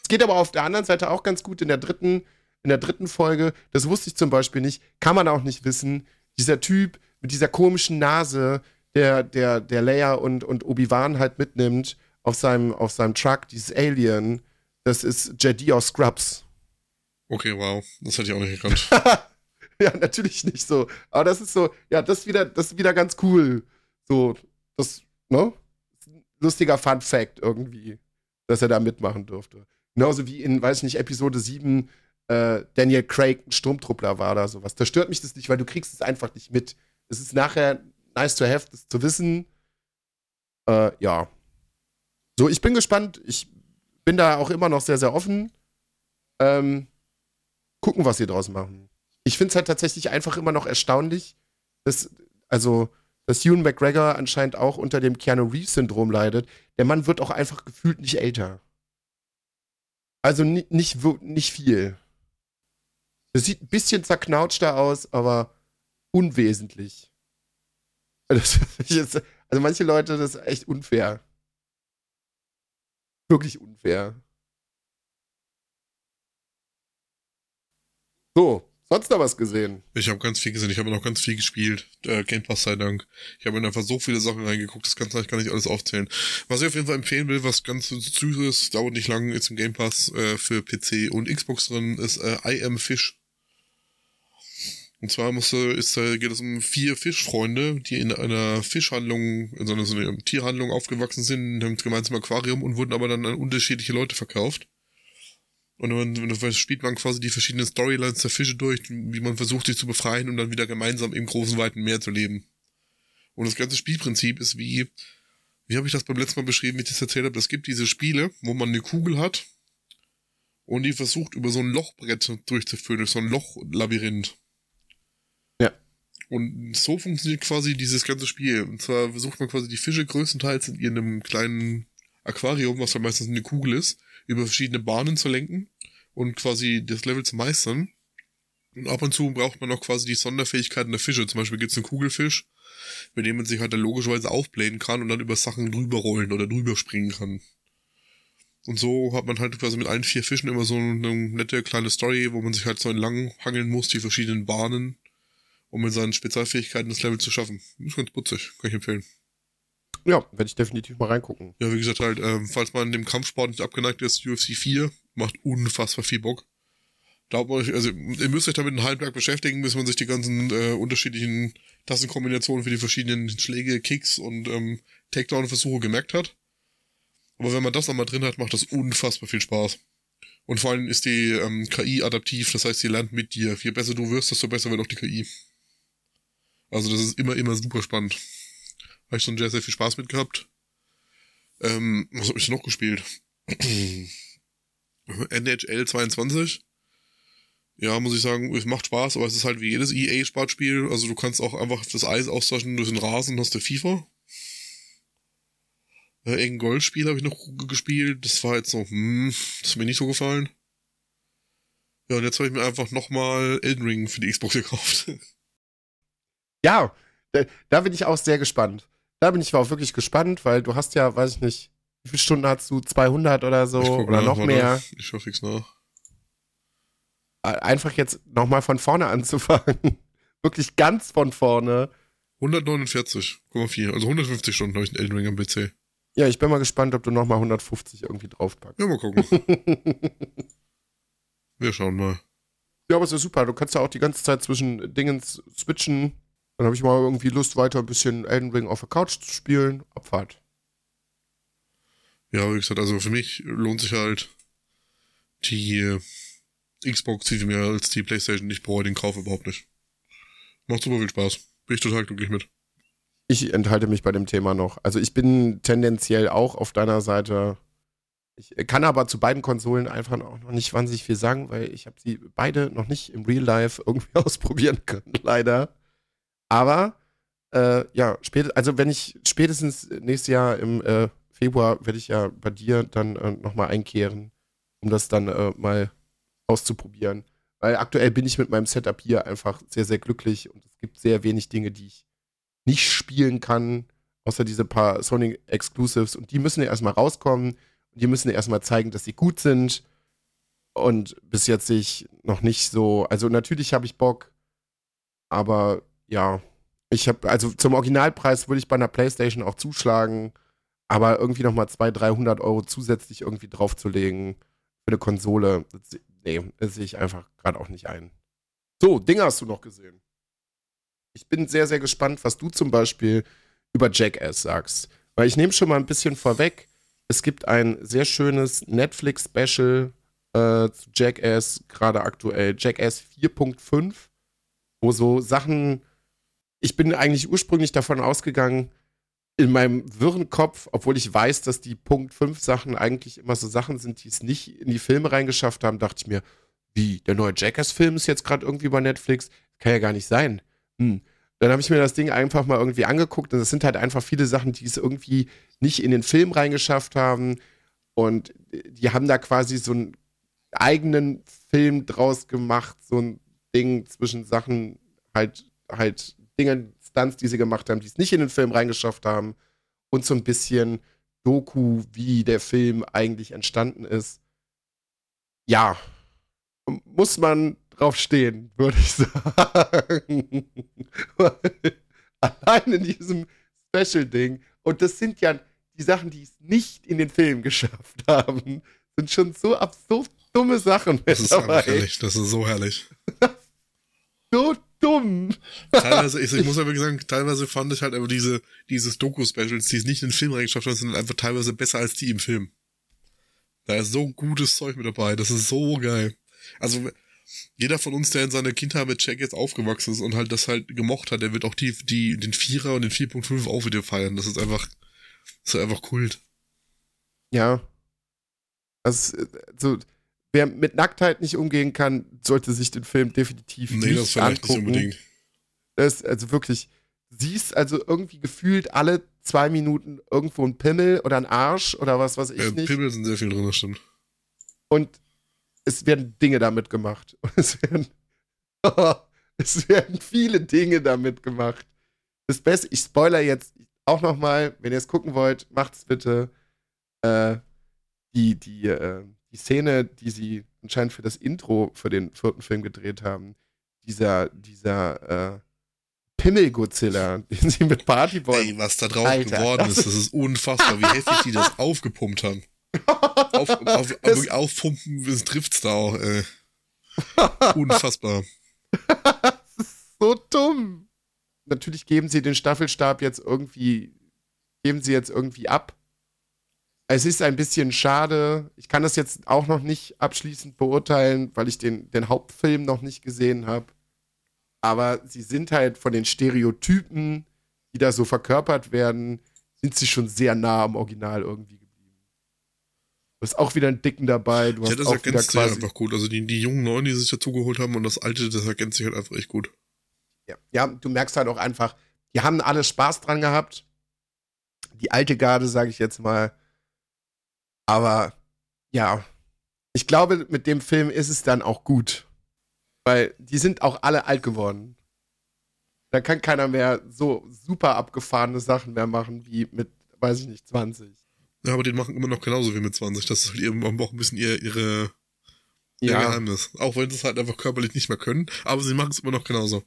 Es geht aber auf der anderen Seite auch ganz gut in der dritten, in der dritten Folge. Das wusste ich zum Beispiel nicht, kann man auch nicht wissen. Dieser Typ mit dieser komischen Nase, der, der, der Leia und, und Obi-Wan halt mitnimmt auf seinem, auf seinem Truck, dieses Alien, das ist Jedi aus Scrubs. Okay, wow. Das hätte ich auch nicht gekannt. ja, natürlich nicht so. Aber das ist so, ja, das ist wieder, das ist wieder ganz cool. So, das, ne? Lustiger Fun Fact irgendwie, dass er da mitmachen durfte. Genauso wie in, weiß ich nicht, Episode 7 äh, Daniel Craig ein Sturmtruppler war oder sowas. Da stört mich das nicht, weil du kriegst es einfach nicht mit. Es ist nachher nice to have, das zu wissen. Äh, ja. So, ich bin gespannt. Ich bin da auch immer noch sehr, sehr offen. Ähm, gucken, was sie draus machen. Ich finde es halt tatsächlich einfach immer noch erstaunlich, dass, also, dass Ewan McGregor anscheinend auch unter dem Keanu Reeves-Syndrom leidet. Der Mann wird auch einfach gefühlt nicht älter. Also nicht, nicht, nicht viel. Er sieht ein bisschen zerknautschter aus, aber unwesentlich. Also, also manche Leute, das ist echt unfair wirklich unfair. So, sonst noch was gesehen? Ich habe ganz viel gesehen. Ich habe noch ganz viel gespielt. Äh, Game Pass sei Dank. Ich habe in einfach so viele Sachen reingeguckt, das kann ich gar nicht alles aufzählen. Was ich auf jeden Fall empfehlen will, was ganz süßes, dauert nicht lang, ist im Game Pass äh, für PC und Xbox drin, ist äh, I Am Fish. Und zwar musste, ist, geht es um vier Fischfreunde, die in einer Fischhandlung, in so einer, so einer Tierhandlung aufgewachsen sind, haben gemeinsam Aquarium und wurden aber dann an unterschiedliche Leute verkauft. Und dann, dann spielt man quasi die verschiedenen Storylines der Fische durch, wie man versucht, sich zu befreien und dann wieder gemeinsam im großen, weiten Meer zu leben. Und das ganze Spielprinzip ist wie, wie habe ich das beim letzten Mal beschrieben, wie ich das erzählt habe? Es gibt diese Spiele, wo man eine Kugel hat und die versucht, über so ein Lochbrett durchzuführen, durch so ein Lochlabyrinth. Und so funktioniert quasi dieses ganze Spiel. Und zwar versucht man quasi die Fische größtenteils in ihrem kleinen Aquarium, was dann meistens eine Kugel ist, über verschiedene Bahnen zu lenken und quasi das Level zu meistern. Und ab und zu braucht man auch quasi die Sonderfähigkeiten der Fische. Zum Beispiel gibt es einen Kugelfisch, mit dem man sich halt dann logischerweise aufblähen kann und dann über Sachen drüber rollen oder drüber springen kann. Und so hat man halt quasi mit allen vier Fischen immer so eine nette kleine Story, wo man sich halt so entlang hangeln muss, die verschiedenen Bahnen um mit seinen Spezialfähigkeiten das Level zu schaffen. Ist ganz putzig, kann ich empfehlen. Ja, werde ich definitiv mal reingucken. Ja, wie gesagt, halt, ähm, falls man dem Kampfsport nicht abgeneigt ist, UFC 4 macht unfassbar viel Bock. Glaubt man, also ihr müsst euch damit einen halben Tag beschäftigen, bis man sich die ganzen äh, unterschiedlichen Tastenkombinationen für die verschiedenen Schläge, Kicks und ähm, Takedown-Versuche gemerkt hat. Aber wenn man das nochmal drin hat, macht das unfassbar viel Spaß. Und vor allem ist die ähm, KI adaptiv, das heißt, sie lernt mit dir. Je besser du wirst, desto besser wird auch die KI. Also das ist immer, immer super spannend. Habe ich schon sehr, sehr viel Spaß mit gehabt. Ähm, was habe ich noch gespielt? NHL 22. Ja, muss ich sagen, es macht Spaß, aber es ist halt wie jedes EA-Sportspiel. Also du kannst auch einfach das Eis austauschen durch den Rasen und hast du FIFA. Äh, irgendein Golfspiel habe ich noch gespielt. Das war jetzt so, hm, das hat mir nicht so gefallen. Ja, und jetzt habe ich mir einfach nochmal Elden Ring für die Xbox gekauft. Ja, da, bin ich auch sehr gespannt. Da bin ich auch wirklich gespannt, weil du hast ja, weiß ich nicht, wie viele Stunden hast du? 200 oder so? Oder nach, noch mehr? Ich hoffe nichts nach. Einfach jetzt nochmal von vorne anzufangen. wirklich ganz von vorne. 149,4, also 150 Stunden habe ich einen Elden Ring am PC. Ja, ich bin mal gespannt, ob du nochmal 150 irgendwie draufpackst. Ja, mal gucken. Wir schauen mal. Ja, aber es ist super. Du kannst ja auch die ganze Zeit zwischen Dingen switchen. Dann habe ich mal irgendwie Lust, weiter ein bisschen Elden Ring auf der Couch zu spielen. Abfahrt. Ja, wie gesagt, also für mich lohnt sich halt die äh, Xbox viel mehr als die Playstation. Ich brauche den Kauf überhaupt nicht. Macht super viel Spaß. Bin ich total glücklich mit. Ich enthalte mich bei dem Thema noch. Also ich bin tendenziell auch auf deiner Seite. Ich kann aber zu beiden Konsolen einfach auch noch nicht wahnsinnig viel sagen, weil ich habe sie beide noch nicht im Real Life irgendwie ausprobieren können, leider. Aber äh, ja, spät, also wenn ich spätestens nächstes Jahr im äh, Februar werde ich ja bei dir dann äh, nochmal einkehren, um das dann äh, mal auszuprobieren. Weil aktuell bin ich mit meinem Setup hier einfach sehr, sehr glücklich und es gibt sehr wenig Dinge, die ich nicht spielen kann, außer diese paar Sony Exclusives. Und die müssen ja erstmal rauskommen. Und die müssen ja erstmal zeigen, dass sie gut sind. Und bis jetzt sehe ich noch nicht so. Also natürlich habe ich Bock, aber ja, ich habe, also zum Originalpreis würde ich bei einer Playstation auch zuschlagen, aber irgendwie nochmal 200, 300 Euro zusätzlich irgendwie draufzulegen für eine Konsole, das, nee, das sehe ich einfach gerade auch nicht ein. So, Dinge hast du noch gesehen. Ich bin sehr, sehr gespannt, was du zum Beispiel über Jackass sagst. Weil ich nehme schon mal ein bisschen vorweg. Es gibt ein sehr schönes Netflix-Special äh, zu Jackass, gerade aktuell, Jackass 4.5, wo so Sachen. Ich bin eigentlich ursprünglich davon ausgegangen, in meinem wirren Kopf, obwohl ich weiß, dass die Punkt 5 Sachen eigentlich immer so Sachen sind, die es nicht in die Filme reingeschafft haben, dachte ich mir, wie, der neue Jackass-Film ist jetzt gerade irgendwie bei Netflix? Kann ja gar nicht sein hm. Dann habe ich mir das Ding einfach mal irgendwie angeguckt und es sind halt einfach viele Sachen, die es irgendwie nicht in den Film reingeschafft haben. Und die haben da quasi so einen eigenen Film draus gemacht, so ein Ding zwischen Sachen, halt, halt Dinge, Stunts, die sie gemacht haben, die es nicht in den Film reingeschafft haben. Und so ein bisschen Doku, wie der Film eigentlich entstanden ist. Ja, muss man drauf stehen, würde ich sagen. Allein in diesem Special-Ding. Und das sind ja die Sachen, die es nicht in den Film geschafft haben, sind schon so absurd dumme Sachen. Das ist dabei. herrlich, das ist so herrlich. so dumm. Teilweise, ich, ich muss aber sagen, teilweise fand ich halt einfach diese, dieses Doku-Specials, die es nicht in den Film reingeschafft haben, sind einfach teilweise besser als die im Film. Da ist so gutes Zeug mit dabei, das ist so geil. Also, jeder von uns, der in seiner Kindheit mit Jack jetzt aufgewachsen ist und halt das halt gemocht hat, der wird auch die, die, den Vierer und den 4.5 auch wieder feiern. Das ist einfach, das ist einfach Kult. Ja. Also, also, wer mit Nacktheit nicht umgehen kann, sollte sich den Film definitiv nee, nicht das vielleicht angucken. nicht unbedingt. Das ist also wirklich, siehst also irgendwie gefühlt alle zwei Minuten irgendwo ein Pimmel oder ein Arsch oder was weiß ich ja, nicht. Pimmel sind sehr viel drin, das stimmt. Und es werden Dinge damit gemacht. Und es werden, es werden viele Dinge damit gemacht. Das Beste, ich spoiler jetzt auch nochmal, wenn ihr es gucken wollt, macht's bitte. Äh, die, die, äh, die Szene, die sie anscheinend für das Intro für den vierten Film gedreht haben, dieser, dieser, äh, Pimmel-Godzilla, den sie mit Partyboy. Ey, was da drauf Alter, geworden das ist, das ist unfassbar, wie heftig die das aufgepumpt haben. Auf, auf, Das- auf, aufpumpen, es trifft's da auch, ey. Unfassbar. so dumm. Natürlich geben sie den Staffelstab jetzt irgendwie, geben sie jetzt irgendwie ab. Es ist ein bisschen schade. Ich kann das jetzt auch noch nicht abschließend beurteilen, weil ich den, den Hauptfilm noch nicht gesehen habe. Aber sie sind halt von den Stereotypen, die da so verkörpert werden, sind sie schon sehr nah am Original irgendwie geblieben. Du hast auch wieder einen Dicken dabei. Du Ja, hast das auch ergänzt sich quasi. einfach gut. Also die, die jungen Neuen, die sich dazugeholt haben und das alte, das ergänzt sich halt einfach echt gut. Ja, ja, du merkst halt auch einfach, die haben alle Spaß dran gehabt. Die alte Garde, sage ich jetzt mal. Aber ja, ich glaube, mit dem Film ist es dann auch gut. Weil die sind auch alle alt geworden. Da kann keiner mehr so super abgefahrene Sachen mehr machen wie mit, weiß ich nicht, 20. Ja, aber die machen immer noch genauso wie mit 20. Das ist halt eben auch ein bisschen ihr, ihre, ihr Ja, Geheimnis. Auch wenn sie es halt einfach körperlich nicht mehr können, aber sie machen es immer noch genauso.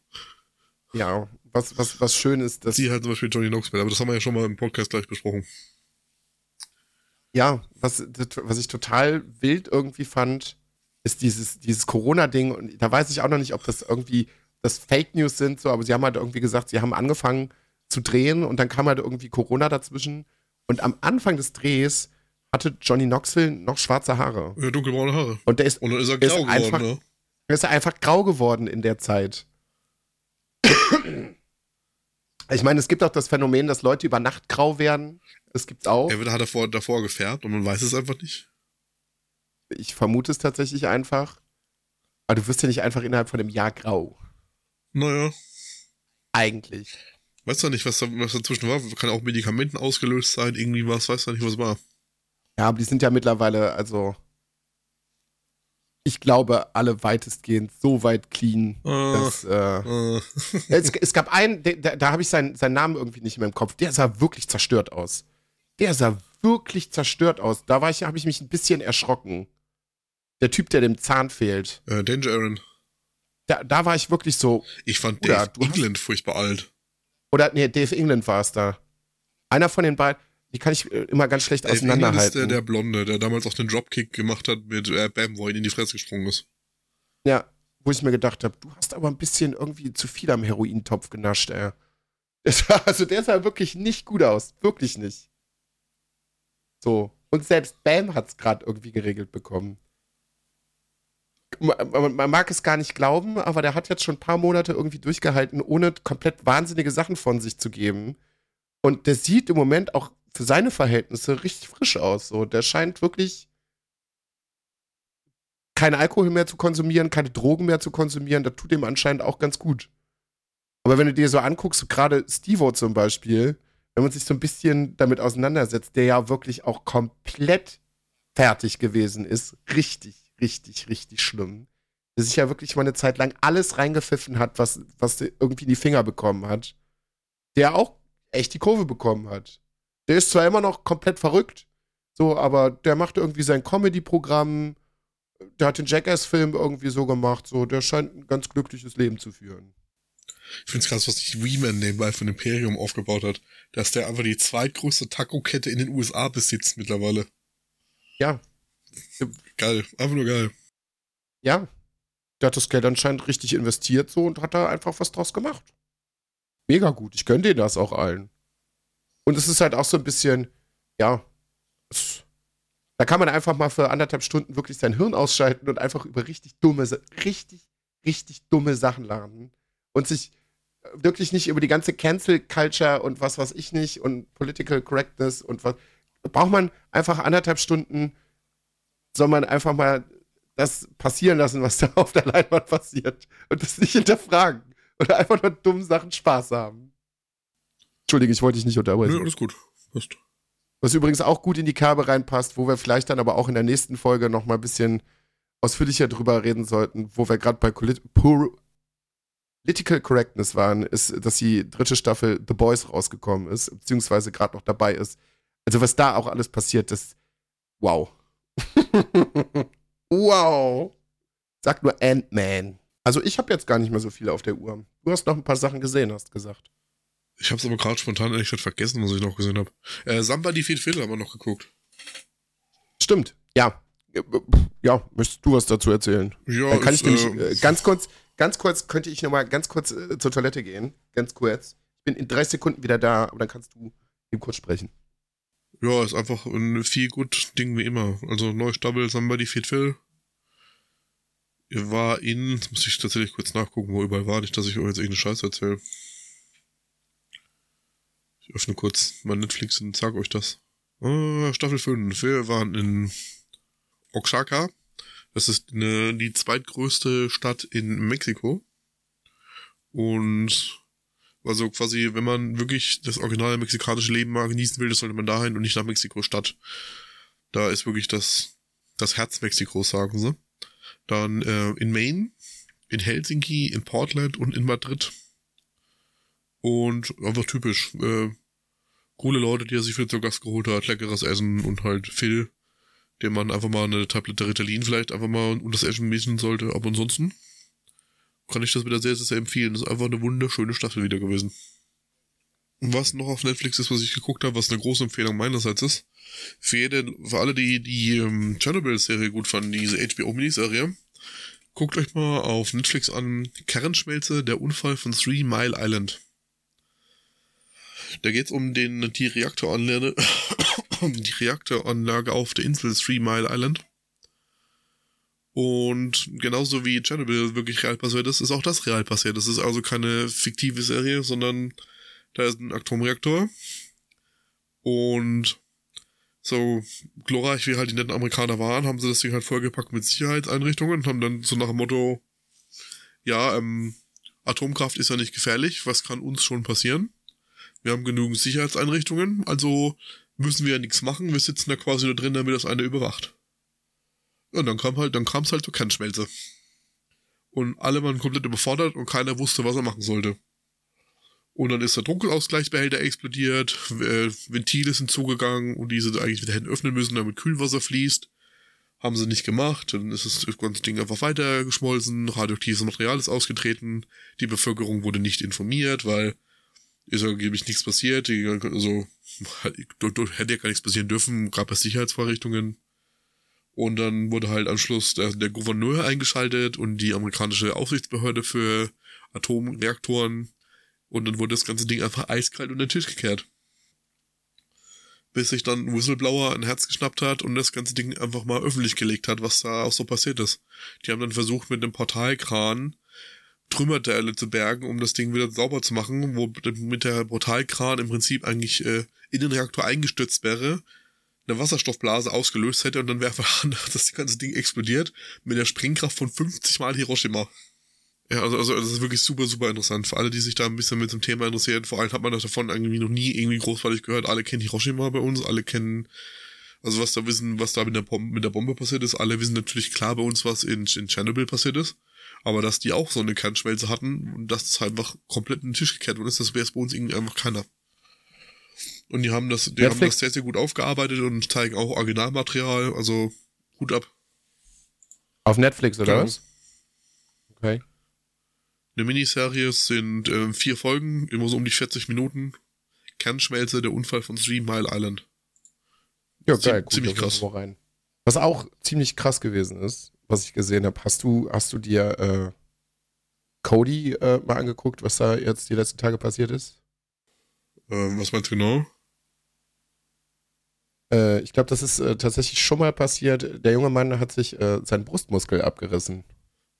ja. Was, was, was schön ist, dass Sie halt zum Beispiel Johnny Knoxville, aber das haben wir ja schon mal im Podcast gleich besprochen. Ja, was, was ich total wild irgendwie fand, ist dieses, dieses Corona-Ding. Und da weiß ich auch noch nicht, ob das irgendwie das Fake News sind, so, aber sie haben halt irgendwie gesagt, sie haben angefangen zu drehen und dann kam halt irgendwie Corona dazwischen. Und am Anfang des Drehs hatte Johnny Knoxville noch schwarze Haare. Ja, dunkelbraune Haare. Und der ist, Und dann ist er Ist grau einfach- geworden, ne? der ist einfach grau geworden in der Zeit. Ich meine, es gibt auch das Phänomen, dass Leute über Nacht grau werden. Das gibt's auch. Er hat davor, davor gefärbt und man weiß es einfach nicht. Ich vermute es tatsächlich einfach. Aber du wirst ja nicht einfach innerhalb von einem Jahr grau. Naja, Eigentlich. weißt du nicht, was, da, was dazwischen war? Kann auch Medikamenten ausgelöst sein, irgendwie was, weiß du nicht, was war. Ja, aber die sind ja mittlerweile, also. Ich glaube, alle weitestgehend so weit clean, Äh, dass. Äh, äh, es, es gab einen, da, da habe ich seinen, seinen Namen irgendwie nicht mehr im Kopf. Der sah wirklich zerstört aus. Der sah wirklich zerstört aus. Da war ich, habe ich mich ein bisschen erschrocken. Der Typ, der dem Zahn fehlt. äh, Danger Aaron. Da, da war ich wirklich so, Ich fand Dave du hast- England furchtbar alt. Oder, nee, Dave England war es da. Einer von den beiden, die kann ich äh, immer ganz schlecht England ist auseinanderhalten. der, der Blonde, der damals auch den Dropkick gemacht hat mit äh, Bam, wo er in die Fresse gesprungen ist. ja, wo ich mir gedacht habe, du hast aber ein bisschen irgendwie zu viel am Herointopf genascht, ey. War, also der sah wirklich nicht gut aus. Wirklich nicht. So. Und selbst Bam hat es gerade irgendwie geregelt bekommen. Man- man mag es gar nicht glauben, aber der hat jetzt schon ein paar Monate irgendwie durchgehalten, ohne komplett wahnsinnige Sachen von sich zu geben. Und der sieht im Moment auch für seine Verhältnisse richtig frisch aus. So, der scheint wirklich keinen Alkohol mehr zu konsumieren, keine Drogen mehr zu konsumieren. Das tut ihm anscheinend auch ganz gut. Aber wenn du dir so anguckst, so gerade Stevo zum Beispiel, wenn man sich so ein bisschen damit auseinandersetzt, der ja wirklich auch komplett fertig gewesen ist, richtig, richtig, richtig schlimm. Der sich ja wirklich mal eine Zeit lang alles reingepfiffen hat, was, was irgendwie in die Finger bekommen hat. Der auch echt die Kurve bekommen hat. Der ist zwar immer noch komplett verrückt, so, aber der macht irgendwie sein Comedy-Programm, der hat den Jackass-Film irgendwie so gemacht, so, der scheint ein ganz glückliches Leben zu führen. Ich find's krass, was sich Weeman nebenbei von Imperium aufgebaut hat. Dass der einfach die zweitgrößte Taco-Kette in den USA besitzt mittlerweile. Ja. Geil, einfach nur geil. Ja. Der hat das Geld anscheinend richtig investiert so und hat da einfach was draus gemacht. Mega gut. Ich gönne denen das auch allen. Und es ist halt auch so ein bisschen, ja, es, da kann man einfach mal für anderthalb Stunden wirklich sein Hirn ausschalten und einfach über richtig dumme, richtig, richtig dumme Sachen lernen. Und sich äh, wirklich nicht über die ganze Cancel Culture und was weiß ich nicht und Political Correctness und was. Braucht man einfach anderthalb Stunden, soll man einfach mal das passieren lassen, was da auf der Leinwand passiert und das nicht hinterfragen oder einfach nur dummen Sachen Spaß haben. Entschuldige, ich wollte dich nicht unterbrechen. Nö, alles gut. Passt. Was übrigens auch gut in die Kerbe reinpasst, wo wir vielleicht dann aber auch in der nächsten Folge noch mal ein bisschen ausführlicher drüber reden sollten, wo wir gerade bei Political Correctness waren, ist, dass die dritte Staffel The Boys rausgekommen ist, beziehungsweise gerade noch dabei ist. Also was da auch alles passiert, das wow. wow. Sag nur Ant-Man. Also ich habe jetzt gar nicht mehr so viel auf der Uhr. Du hast noch ein paar Sachen gesehen, hast gesagt. Ich habe es aber gerade spontan ehrlich gesagt vergessen, was ich noch gesehen habe. Äh, Samba die Feed Phil haben wir noch geguckt. Stimmt, ja. Ja, möchtest du was dazu erzählen? Ja, Dann kann ist, ich nämlich äh, äh, ganz kurz, ganz kurz, könnte ich nochmal ganz kurz äh, zur Toilette gehen. Ganz kurz. Ich bin in drei Sekunden wieder da, aber dann kannst du eben kurz sprechen. Ja, ist einfach ein viel gut Ding wie immer. Also neue Staffel Somebody Feed Phil. War in, jetzt muss ich tatsächlich kurz nachgucken, wo überall war, nicht, dass ich euch jetzt irgendeine Scheiße erzähle. Ich öffne kurz mein Netflix und sag euch das. Ah, Staffel 5. Wir waren in Oaxaca. Das ist eine, die zweitgrößte Stadt in Mexiko. Und also quasi, wenn man wirklich das originale mexikanische Leben mal genießen will, das sollte man dahin und nicht nach Mexiko-Stadt. Da ist wirklich das, das Herz Mexikos, sagen sie. Dann äh, in Maine, in Helsinki, in Portland und in Madrid. Und einfach typisch. Äh, coole Leute, die er sich für zu Gast geholt hat, leckeres Essen und halt Phil, dem man einfach mal eine Tablette Ritalin vielleicht einfach mal und das Essen missen sollte. Aber ansonsten kann ich das wieder sehr, sehr, sehr empfehlen. Das ist einfach eine wunderschöne Staffel wieder gewesen. Und was noch auf Netflix ist, was ich geguckt habe, was eine große Empfehlung meinerseits ist, für, jede, für alle, die die ähm, Chernobyl-Serie gut fanden, diese HBO-Miniserie, guckt euch mal auf Netflix an Kernschmelze, der Unfall von Three Mile Island. Da geht's um den, die Reaktoranlage, die Reaktoranlage auf der Insel Three Mile Island. Und genauso wie Chernobyl wirklich real passiert ist, ist auch das real passiert. Das ist also keine fiktive Serie, sondern da ist ein Atomreaktor. Und so glorreich wie halt die netten Amerikaner waren, haben sie das Ding halt vollgepackt mit Sicherheitseinrichtungen und haben dann so nach dem Motto, ja, ähm, Atomkraft ist ja nicht gefährlich, was kann uns schon passieren? Wir haben genügend Sicherheitseinrichtungen, also müssen wir ja nichts machen, wir sitzen da quasi nur drin, damit das eine überwacht. Und dann kam halt, dann kam es halt zur Kernschmelze. Und alle waren komplett überfordert und keiner wusste, was er machen sollte. Und dann ist der Druckausgleichsbehälter explodiert, äh, Ventile sind zugegangen und diese eigentlich wieder hätten öffnen müssen, damit Kühlwasser fließt. Haben sie nicht gemacht, dann ist das ganze Ding einfach weiter geschmolzen, radioaktives Material ist ausgetreten, die Bevölkerung wurde nicht informiert, weil ist angeblich nichts passiert, also hätte ja gar nichts passieren dürfen, gab es Sicherheitsvorrichtungen. Und dann wurde halt am Schluss der, der Gouverneur eingeschaltet und die amerikanische Aufsichtsbehörde für Atomreaktoren. Und dann wurde das ganze Ding einfach eiskalt unter den Tisch gekehrt. Bis sich dann ein Whistleblower ein Herz geschnappt hat und das ganze Ding einfach mal öffentlich gelegt hat, was da auch so passiert ist. Die haben dann versucht, mit einem Portalkran Trümmerteile zu bergen, um das Ding wieder sauber zu machen, wo mit der Portalkran im Prinzip eigentlich äh, in den Reaktor eingestürzt wäre, eine Wasserstoffblase ausgelöst hätte und dann wäre einfach das ganze Ding explodiert mit der Sprengkraft von 50 mal Hiroshima. Ja, also, also das ist wirklich super, super interessant. Für alle, die sich da ein bisschen mit dem Thema interessieren, vor allem hat man davon irgendwie noch nie irgendwie großartig gehört. Alle kennen Hiroshima bei uns, alle kennen, also was da wissen, was da mit der, Bombe, mit der Bombe passiert ist. Alle wissen natürlich klar bei uns, was in, in Chernobyl passiert ist. Aber dass die auch so eine Kernschmelze hatten und dass das halt einfach komplett in den Tisch gekehrt worden ist, das wäre es bei uns irgendwie einfach keiner. Und die haben das, die Netflix- haben das sehr, sehr gut aufgearbeitet und zeigen auch Originalmaterial, also Hut ab. Auf Netflix, oder Genau. was? Okay. Eine Miniserie es sind äh, vier Folgen, immer so um die 40 Minuten. Kernschmelze, der Unfall von Three Mile Island. Ja, geil. Gut, ziemlich krass. Was auch ziemlich krass gewesen ist, was ich gesehen habe, hast du, hast du dir äh, Cody äh, mal angeguckt, was da jetzt die letzten Tage passiert ist? Ähm, was meinst du genau? Äh, ich glaube, das ist äh, tatsächlich schon mal passiert. Der junge Mann hat sich äh, seinen Brustmuskel abgerissen.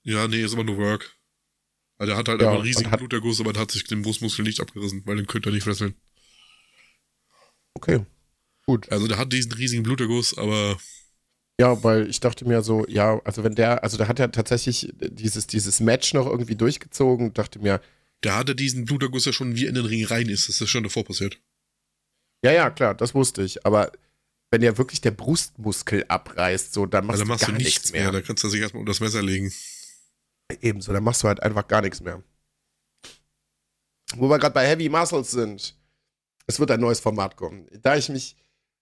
Ja, nee, ist immer nur Work. Also er hat halt Ja, einen riesigen hat- Bluterguss, aber er hat sich den Brustmuskel nicht abgerissen, weil den könnte er nicht fesseln. Okay. Gut. Also der hat diesen riesigen Bluterguss, aber Ja, weil ich dachte mir so, ja, also wenn der, also der hat ja tatsächlich dieses, dieses Match noch irgendwie durchgezogen, dachte mir, der hatte diesen Bluterguss ja schon wie er in den Ring rein ist. Das ist schon davor passiert. ja, ja, klar, das wusste ich, aber wenn ja wirklich der Brustmuskel abreißt, so, dann machst, Also dann machst du gar nichts mehr. Da kannst du sich erstmal unter das Messer legen. Ebenso, dann machst du halt einfach gar nichts mehr. Wo wir gerade bei Heavy Muscles sind, es wird ein neues Format kommen. Da ich mich,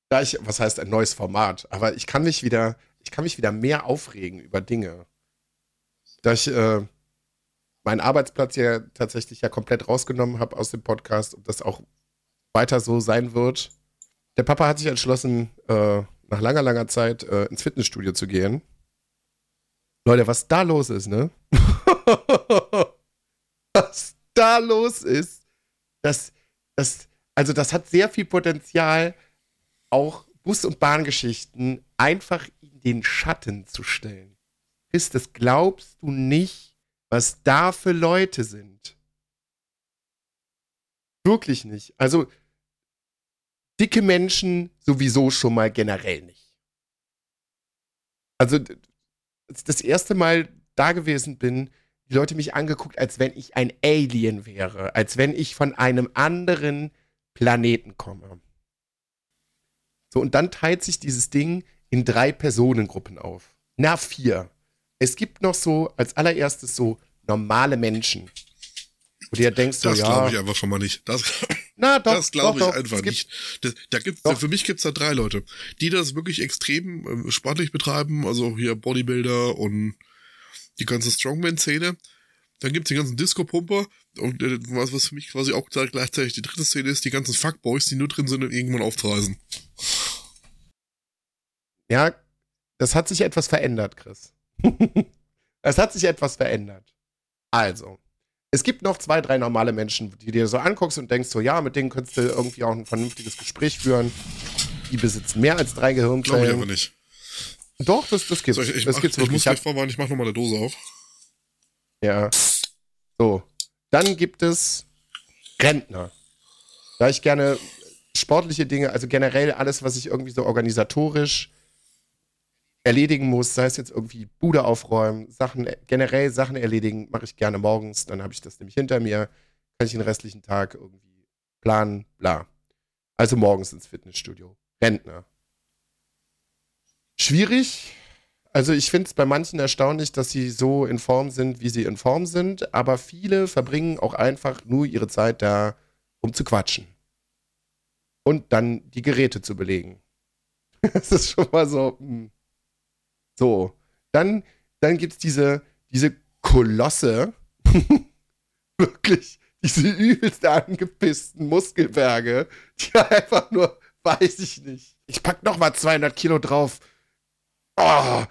da ich, was heißt ein neues Format, aber ich kann mich wieder, ich kann mich wieder mehr aufregen über Dinge. Da ich, äh, meinen Arbeitsplatz ja tatsächlich ja komplett rausgenommen habe aus dem Podcast und das auch weiter so sein wird. Der Papa hat sich entschlossen, äh, nach langer, langer Zeit äh, ins Fitnessstudio zu gehen. Leute, was da los ist, ne? was da los ist, das, das, also das hat sehr viel Potenzial, auch Bus- und Bahngeschichten einfach in den Schatten zu stellen. Chris, das glaubst du nicht, was da für Leute sind. Wirklich nicht. Also, dicke Menschen sowieso schon mal generell nicht. Also, als ich das erste Mal da gewesen bin, die Leute mich angeguckt, als wenn ich ein Alien wäre, als wenn ich von einem anderen Planeten komme. So, und dann teilt sich dieses Ding in drei Personengruppen auf. Na, vier. Es gibt noch so als allererstes so normale Menschen. Wo du ja denkst, so, Das ja. glaube ich einfach schon mal nicht. Das, na, doch, das glaube ich doch, einfach Es gibt- nicht. Das, da gibt's, Doch. für mich gibt's da drei Leute, die das wirklich extrem ähm, sportlich betreiben, also hier Bodybuilder und die ganze Strongman-Szene. Dann gibt's die ganzen Disco-Pumper und äh, was, was für mich quasi auch gleich- gleichzeitig die dritte Szene ist, die ganzen Fuckboys, die nur drin sind und irgendwann aufzureisen. Ja, das hat sich etwas verändert, Chris. es hat sich etwas verändert. Also, es gibt noch zwei, drei normale Menschen, die dir so anguckst und denkst so, ja, mit denen könntest du irgendwie auch ein vernünftiges Gespräch führen. Die besitzen mehr als drei Glaube ich Gehirnzellen. aber nicht. Doch, das, das gibt's. So, ich, ich, das mach, gibt's ich muss wirklich. gleich vorwarnen, ich mach noch mal eine Dose auf. Ja. So. Dann gibt es Rentner. Da ich gerne sportliche Dinge, also generell alles, was ich irgendwie so organisatorisch erledigen muss, sei es jetzt irgendwie Bude aufräumen, Sachen, generell Sachen erledigen, mache ich gerne morgens, dann habe ich das nämlich hinter mir, kann ich den restlichen Tag irgendwie planen, bla. Also morgens ins Fitnessstudio. Rentner. Schwierig, also ich finde es bei manchen erstaunlich, dass sie so in Form sind, wie sie in Form sind, aber viele verbringen auch einfach nur ihre Zeit da, um zu quatschen. Und dann die Geräte zu belegen. Das ist schon mal so. hm. So. Dann, dann gibt es diese, diese Kolosse, wirklich, diese übelst angepissten Muskelberge, die einfach nur, weiß ich nicht. Ich pack noch mal 200 Kilo drauf. Oh,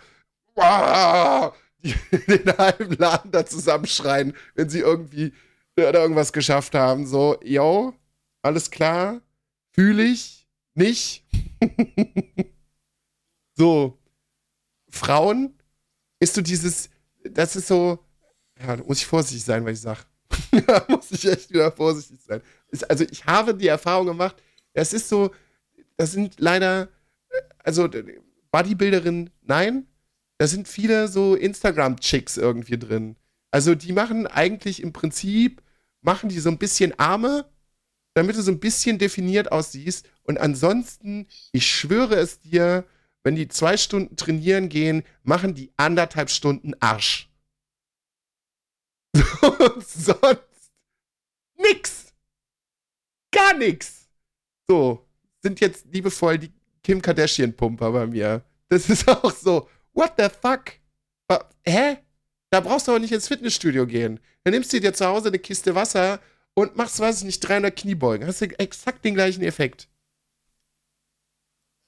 oh, den halben Laden da zusammenschreien, wenn sie irgendwie oder irgendwas geschafft haben. So, yo, alles klar, fühle ich, nicht. so, Frauen ist so dieses, das ist so, ja, da muss ich vorsichtig sein, was ich sag. da muss ich echt wieder vorsichtig sein. Ist, also ich habe die Erfahrung gemacht, es ist so, das sind leider, also Bodybuilderin, nein. Da sind viele so Instagram-Chicks irgendwie drin. Also die machen eigentlich im Prinzip, machen die so ein bisschen Arme, damit du so ein bisschen definiert aussiehst. Und ansonsten, ich schwöre es dir, wenn die zwei Stunden trainieren gehen, machen die anderthalb Stunden Arsch. Und sonst nix. Gar nix. So, sind jetzt liebevoll die Kim Kardashian-Pumper bei mir. Das ist auch so, what the fuck? Hä? Da brauchst du auch nicht ins Fitnessstudio gehen. Dann nimmst du dir zu Hause eine Kiste Wasser und machst, weiß ich nicht, 300 Kniebeugen. Hast du exakt den gleichen Effekt.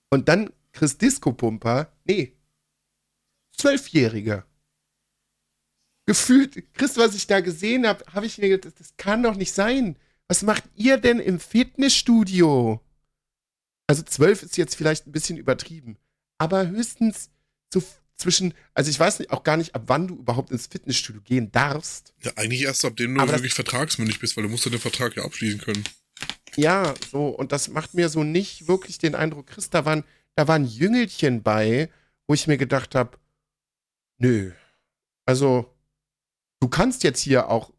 Und dann Chris Disco-Pumper, nee, Zwölfjährige. Gefühlt, Chris, was ich da gesehen habe, habe ich mir gedacht, das, kann doch nicht sein. Was macht ihr denn im Fitnessstudio? Also zwölf ist jetzt vielleicht ein bisschen übertrieben, aber höchstens so zwischen, also ich weiß nicht, auch gar nicht, ab wann du überhaupt ins Fitnessstudio gehen darfst. Ja, eigentlich erst ab dem du Aber wirklich vertragsmündig bist, weil du musst ja den Vertrag ja abschließen können. Ja, so, und das macht mir so nicht wirklich den Eindruck, Chris, da waren, da waren Jüngelchen bei, wo ich mir gedacht habe, nö, also du kannst jetzt hier auch,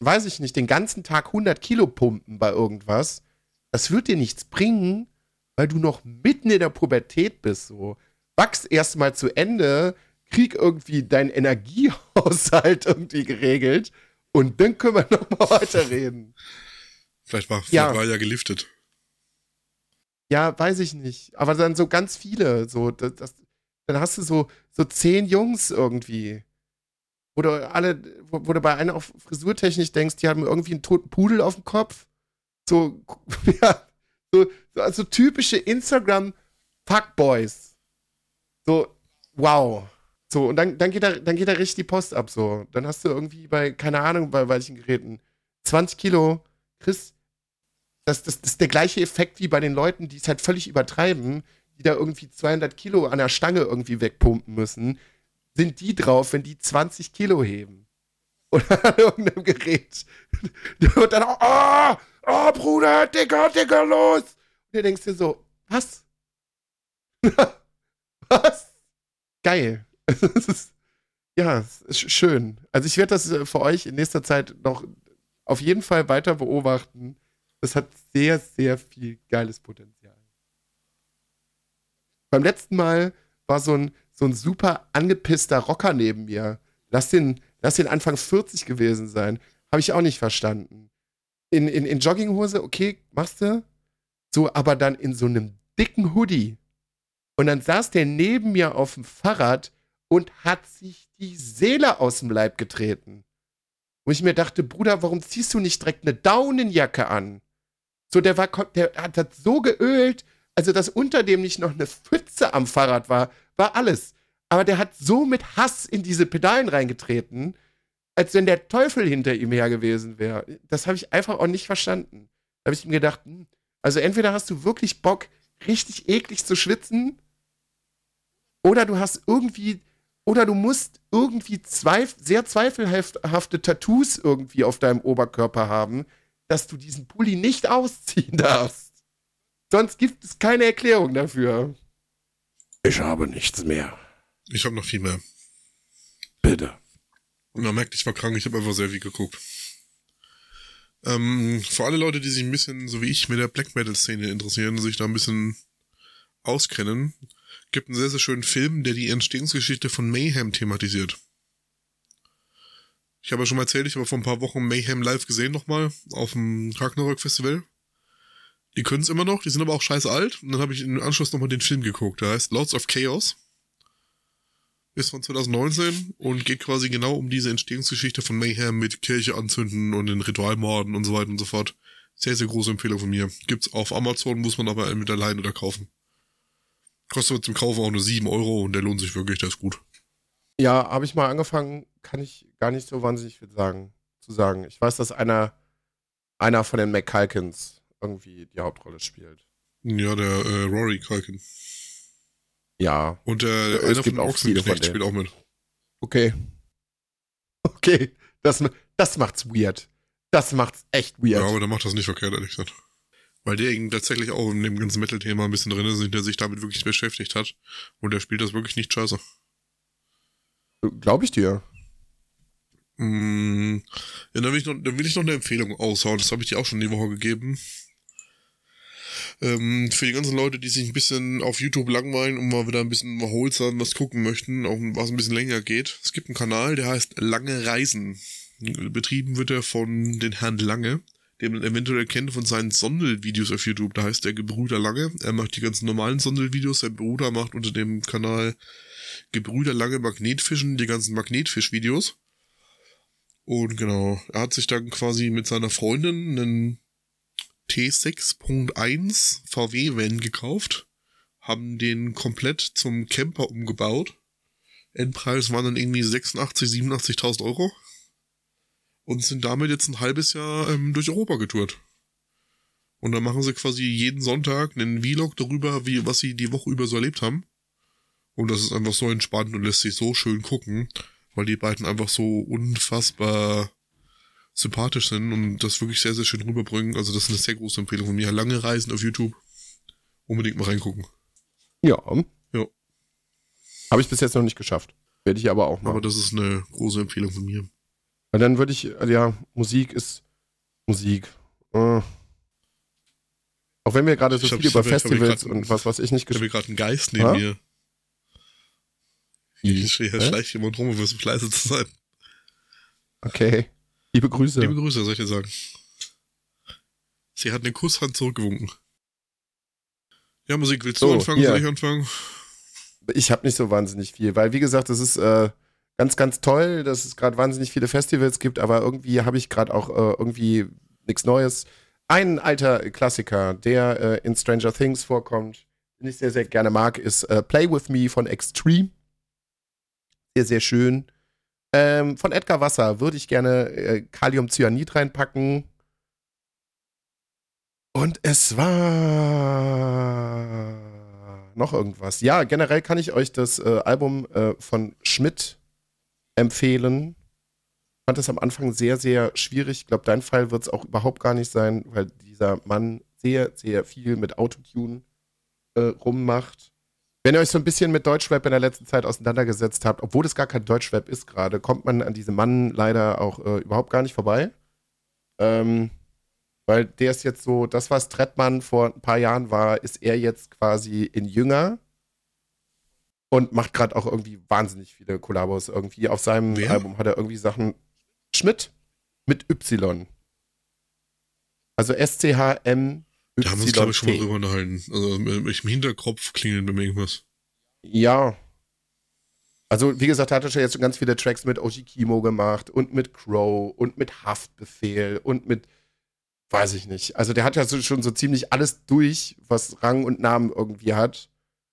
weiß ich nicht, den ganzen Tag 100 Kilo pumpen bei irgendwas. Das wird dir nichts bringen, weil du noch mitten in der Pubertät bist, so. Wachs erstmal zu Ende, krieg irgendwie deinen Energiehaushalt irgendwie geregelt und dann können wir nochmal weiterreden. Vielleicht war, vielleicht Ja. war er ja geliftet. Ja, weiß ich nicht. Aber dann so ganz viele. So, das, das, dann hast du so, so zehn Jungs irgendwie. wo du alle, wo, wo du bei einer auf Frisurtechnik denkst, die haben irgendwie einen toten Pudel auf dem Kopf. So, ja, so, so also typische Instagram-Fuckboys. So, wow. So, und dann, dann, geht da, dann geht da richtig die Post ab, so. Dann hast du irgendwie bei, keine Ahnung, bei welchen Geräten, 20 Kilo, Chris, das, das, das ist der gleiche Effekt wie bei den Leuten, die es halt völlig übertreiben, die da irgendwie 200 Kilo an der Stange irgendwie wegpumpen müssen, sind die drauf, wenn die 20 Kilo heben. Oder an irgendeinem Gerät. Da wird dann auch, oh, oh, Bruder, Digga, Digga, los. Und du denkst dir so, was? was? Geil. ist, ja, es ist schön. Also ich werde das äh, für euch in nächster Zeit noch auf jeden Fall weiter beobachten. Das hat sehr, sehr viel geiles Potenzial. Beim letzten Mal war so ein, so ein super angepisster Rocker neben mir. Lass den, lass den Anfang 40 gewesen sein. Habe ich auch nicht verstanden. In, in, in Jogginghose, okay, machst du. So, aber dann in so einem dicken Hoodie. Und dann saß der neben mir auf dem Fahrrad und hat sich die Seele aus dem Leib getreten. Wo ich mir dachte, Bruder, warum ziehst du nicht direkt eine Daunenjacke an? So, der war, der hat das so geölt, also dass unter dem nicht noch eine Pfütze am Fahrrad war, war alles. Aber der hat so mit Hass in diese Pedalen reingetreten, als wenn der Teufel hinter ihm her gewesen wäre. Das habe ich einfach auch nicht verstanden. Da habe ich mir gedacht, hm, also entweder hast du wirklich Bock, richtig eklig zu schwitzen, oder du hast irgendwie, oder du musst irgendwie zweif sehr zweifelhafte Tattoos irgendwie auf deinem Oberkörper haben, dass du diesen Pulli nicht ausziehen darfst. Sonst gibt es keine Erklärung dafür. Ich habe nichts mehr. Ich habe noch viel mehr. Bitte. Und man merkt, ich war krank, ich habe einfach sehr viel geguckt. Ähm, für alle Leute, die sich ein bisschen, so wie ich, mit der Black Metal-Szene interessieren, sich da ein bisschen auskennen, gibt einen sehr, sehr schönen Film, der die Entstehungsgeschichte von Mayhem thematisiert. Ich habe ja schon mal erzählt, ich habe vor ein paar Wochen Mayhem live gesehen nochmal auf dem Ragnarök Festival. Die können es immer noch, die sind aber auch scheiße alt. Und dann habe ich im Anschluss nochmal den Film geguckt. Der heißt Lords of Chaos. Ist von 2019 und geht quasi genau um diese Entstehungsgeschichte von Mayhem mit Kirche anzünden und den Ritualmorden und so weiter und so fort. Sehr, sehr große Empfehlung von mir. Gibt's auf Amazon, muss man aber mit allein oder kaufen. Kostet zum Kaufen auch nur 7 Euro und der lohnt sich wirklich, der ist gut. Ja, habe ich mal angefangen, kann ich gar nicht so wahnsinnig viel sagen, zu sagen. Ich weiß, dass einer, einer von den McCalkins irgendwie die Hauptrolle spielt. Ja, der äh, Rory Culkin. Ja. Und der Es einer von Ochsenknecht spielt auch mit. Okay. Okay. Das, das macht's weird. Das macht's echt weird. Ja, aber der macht das nicht verkehrt, ehrlich gesagt. Weil der eben tatsächlich auch in dem ganzen Metal-Thema ein bisschen drin ist, der sich damit wirklich beschäftigt hat. Und der spielt das wirklich nicht scheiße. Glaube ich dir. Mm, ja, dann will, ich noch, dann will ich noch eine Empfehlung aushauen. Das habe ich dir auch schon die Woche gegeben. Ähm, für die ganzen Leute, die sich ein bisschen auf YouTube langweilen und mal wieder ein bisschen erholsam was gucken möchten, auch was ein bisschen länger geht. Es gibt einen Kanal, der heißt Lange Reisen. Betrieben wird er von den Herrn Lange, den man eventuell kennt von seinen Sondelvideos auf YouTube. Da heißt der Gebrüder Lange. Er macht die ganzen normalen Sondelvideos. Sein Bruder macht unter dem Kanal Gebrüder Lange Magnetfischen die ganzen Magnetfischvideos. Und genau, er hat sich dann quasi mit seiner Freundin einen T6.1 VW-Van gekauft, haben den komplett zum Camper umgebaut. Endpreis waren dann irgendwie 86, 87.000 Euro. Und sind damit jetzt ein halbes Jahr ähm, durch Europa getourt. Und dann machen sie quasi jeden Sonntag einen Vlog darüber, wie, was sie die Woche über so erlebt haben. Und das ist einfach so entspannt und lässt sich so schön gucken, weil die beiden einfach so unfassbar sympathisch sind und das wirklich sehr, sehr schön rüberbringen. Also das ist eine sehr große Empfehlung von mir. Lange Reisen auf YouTube. Unbedingt mal reingucken. Ja. Ja. Habe ich bis jetzt noch nicht geschafft. Werde ich aber auch mal. Aber das ist eine große Empfehlung von mir. Weil dann würde ich, äh, ja, Musik ist Musik. Äh. Auch wenn wir gerade so Ich viel ich über ich Festivals und was weiß ich nicht Ich habe gespielt hier gerade einen Geist neben Ha? mir. Hier steht- hier Hä? schleicht jemand rum, um versucht leise zu sein. Okay. Liebe Grüße. Liebe Grüße, soll ich dir sagen. Sie hat eine Kusshand zurückgewunken. Ja, Musik, willst du So, anfangen? hier. Soll ich anfangen? Ich habe nicht so wahnsinnig viel, weil wie gesagt, es ist, äh, ganz, ganz toll, dass es gerade wahnsinnig viele Festivals gibt, aber irgendwie habe ich gerade auch äh, irgendwie nichts Neues. Ein alter Klassiker, der äh, in Stranger Things vorkommt, den ich sehr, sehr gerne mag, ist äh, Play With Me von Extreme. Sehr, sehr schön. Ähm, von Edgar Wasser würde ich gerne äh, Kaliumcyanid reinpacken. Und es war noch irgendwas. Ja, generell kann ich euch das äh, Album äh, von Schmidt empfehlen. Ich fand es am Anfang sehr, sehr schwierig. Ich glaube, dein Fall wird es auch überhaupt gar nicht sein, weil dieser Mann sehr, sehr viel mit Autotune äh, rummacht. Wenn ihr euch so ein bisschen mit Deutschrap in der letzten Zeit auseinandergesetzt habt, obwohl es gar kein Deutschrap ist gerade, kommt man an diesem Mann leider auch äh, überhaupt gar nicht vorbei. Ähm, weil der ist jetzt so, das, was Trettmann vor ein paar Jahren war, ist er jetzt quasi in Jünger und macht gerade auch irgendwie wahnsinnig viele Kollabos. Irgendwie auf seinem Wer? Album hat er irgendwie Sachen. Schmidt mit Y. Also S-C-H-M. Da haben wir uns, glaube ich, schon mal drüber unterhalten. Also im Hinterkopf klingelt bei mir irgendwas. Ja. Also, wie gesagt, hat er schon jetzt ganz viele Tracks mit Oji Kimo gemacht und mit Crow und mit Haftbefehl und mit, weiß ich nicht. Also, der hat ja so, schon so ziemlich alles durch, was Rang und Namen irgendwie hat.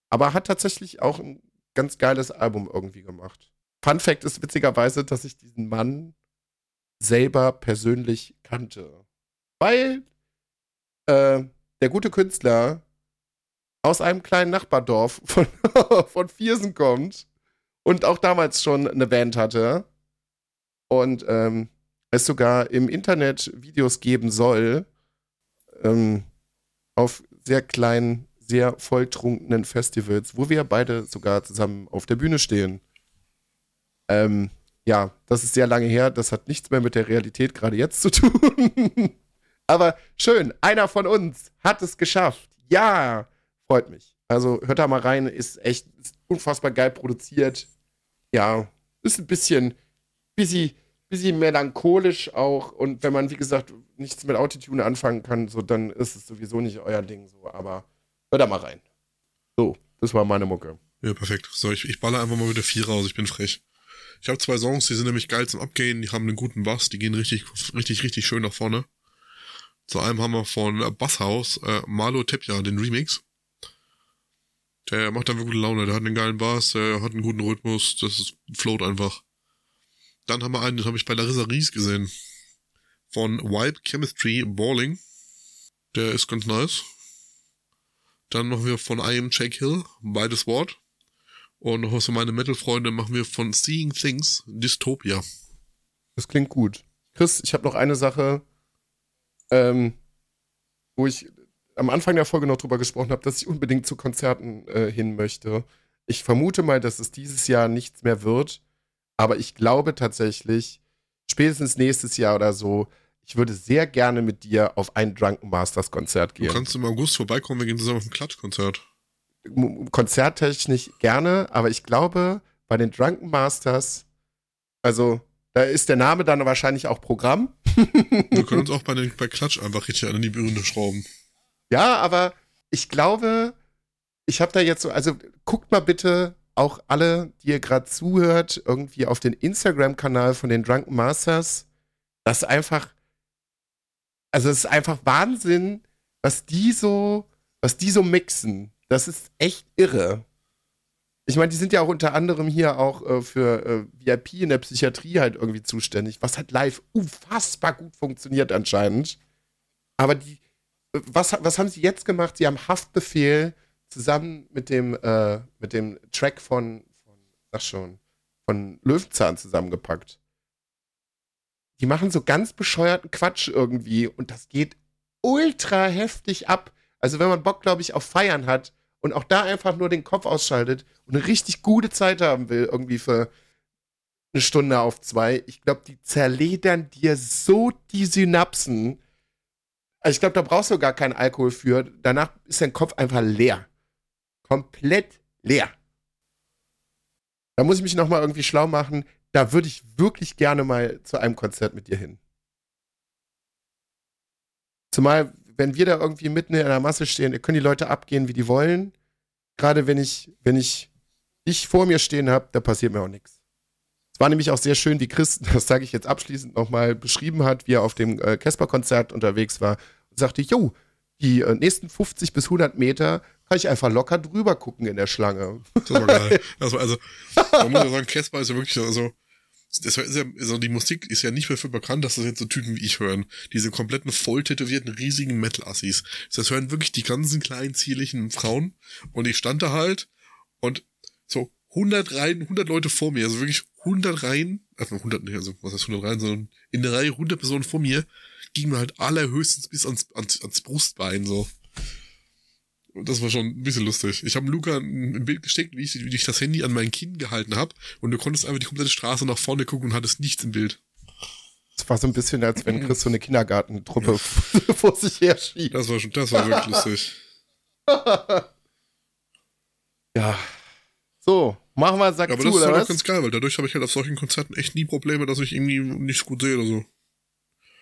Aber hat tatsächlich auch ein ganz geiles Album irgendwie gemacht. Fun Fact ist witzigerweise, dass ich diesen Mann selber persönlich kannte. Weil äh, der gute Künstler aus einem kleinen Nachbardorf von, von Viersen kommt und auch damals schon eine Band hatte und ähm, es sogar im Internet Videos geben soll ähm, auf sehr kleinen, sehr volltrunkenen Festivals, wo wir beide sogar zusammen auf der Bühne stehen. Ähm, ja, das ist sehr lange her, das hat nichts mehr mit der Realität gerade jetzt zu tun. Aber schön, einer von uns hat es geschafft. Ja, freut mich. Also hört da mal rein, ist echt ist unfassbar geil produziert. Ja, ist ein bisschen, bisschen, bisschen melancholisch auch. Und wenn man, wie gesagt, nichts mit Autotune anfangen kann, so dann ist es sowieso nicht euer Ding. So, aber hört da mal rein. So, das war meine Mucke. Ja, perfekt. So, ich, ich baller einfach mal wieder vier raus, ich bin frech. Ich habe zwei Songs, die sind nämlich geil zum Abgehen, die haben einen guten Bass, die gehen richtig, richtig, richtig schön nach vorne. Zu einem haben wir von Basshaus äh, Malo Tepja, den Remix. Der macht einfach gute Laune, der hat einen geilen Bass, der hat einen guten Rhythmus, das ist, float einfach. Dann haben wir einen, den habe ich bei Larissa Ries gesehen. Von Vibe Chemistry Balling. Der ist ganz nice. Dann machen wir von I Am Jake Hill, beides Wort. Und noch was für meine Metal-Freunde machen wir von Seeing Things Dystopia. Das klingt gut. Chris, ich habe noch eine Sache, ähm, wo ich am Anfang der Folge noch drüber gesprochen habe, dass ich unbedingt zu Konzerten äh, hin möchte. Ich vermute mal, dass es dieses Jahr nichts mehr wird, aber ich glaube tatsächlich, spätestens nächstes Jahr oder so, ich würde sehr gerne mit dir auf ein Drunken Masters Konzert Du gehen. kannst im August vorbeikommen, wir gehen zusammen auf ein Klatschkonzert. Konzerttechnisch gerne, aber ich glaube, bei den Drunken Masters, also da ist der Name dann wahrscheinlich auch Programm. Wir können uns auch bei, den, bei Klatsch einfach richtig an die Birne schrauben. Ja, aber ich glaube, ich habe da jetzt so, also guckt mal bitte auch alle, die ihr gerade zuhört, irgendwie auf den Instagram-Kanal von den Drunken Masters. Das ist einfach, also es ist einfach Wahnsinn, was die so, was die so mixen. Das ist echt irre. Ich meine, die sind ja auch unter anderem hier auch äh, für äh, VIP in der Psychiatrie halt irgendwie zuständig, was halt live unfassbar gut funktioniert anscheinend. Aber die, was, was haben sie jetzt gemacht? Sie haben Haftbefehl zusammen mit dem, äh, mit dem Track von, von, sag schon, von Löwenzahn zusammengepackt. Die machen so ganz bescheuerten Quatsch irgendwie und das geht ultra heftig ab. Also wenn man Bock, glaube ich, auf Feiern hat und auch da einfach nur den Kopf ausschaltet und eine richtig gute Zeit haben will, irgendwie für eine Stunde auf zwei, ich glaube, die zerledern dir so die Synapsen. Also ich glaube, da brauchst du gar keinen Alkohol für. Danach ist dein Kopf einfach leer. Komplett leer. Da muss ich mich nochmal irgendwie schlau machen. Da würde ich wirklich gerne mal zu einem Konzert mit dir hin. Zumal, wenn wir da irgendwie mitten in einer Masse stehen, können die Leute abgehen, wie die wollen. Gerade wenn ich, wenn ich dich vor mir stehen habe, da passiert mir auch nichts. War nämlich auch sehr schön, wie Chris, das sage ich jetzt abschließend nochmal, beschrieben hat, wie er auf dem äh, Casper-Konzert unterwegs war und sagte, jo, die äh, nächsten 50 bis 100 Meter kann ich einfach locker drüber gucken in der Schlange. Das war geil. Das war, also, man muss ja sagen, Casper ist ja wirklich, also, das ist ja, also die Musik ist ja nicht mehr für bekannt, dass das jetzt so Typen wie ich hören. Diese kompletten voll tätowierten, riesigen Metal-Assis. Das hören wirklich die ganzen kleinen, zierlichen Frauen. Und ich stand da halt und so 100 Reihen, 100 Leute vor mir, also wirklich 100 Reihen, also 100, nicht, also was heißt 100 Reihen, sondern in der Reihe 100 Personen vor mir, gingen mir halt allerhöchstens bis ans, ans, ans Brustbein so. Das war schon ein bisschen lustig. Ich habe Luca ein Bild gesteckt, wie ich, wie ich das Handy an mein Kinn gehalten habe und du konntest einfach die komplette Straße nach vorne gucken und hattest nichts im Bild. Es war so ein bisschen, als wenn Chris so eine Kindergartentruppe vor sich her schiebt. Das war schon, das war wirklich lustig. ja. So, machen wir Sack Aber zu, das ist halt ganz geil, weil dadurch habe ich halt auf solchen Konzerten echt nie Probleme, dass ich irgendwie nicht gut sehe oder so.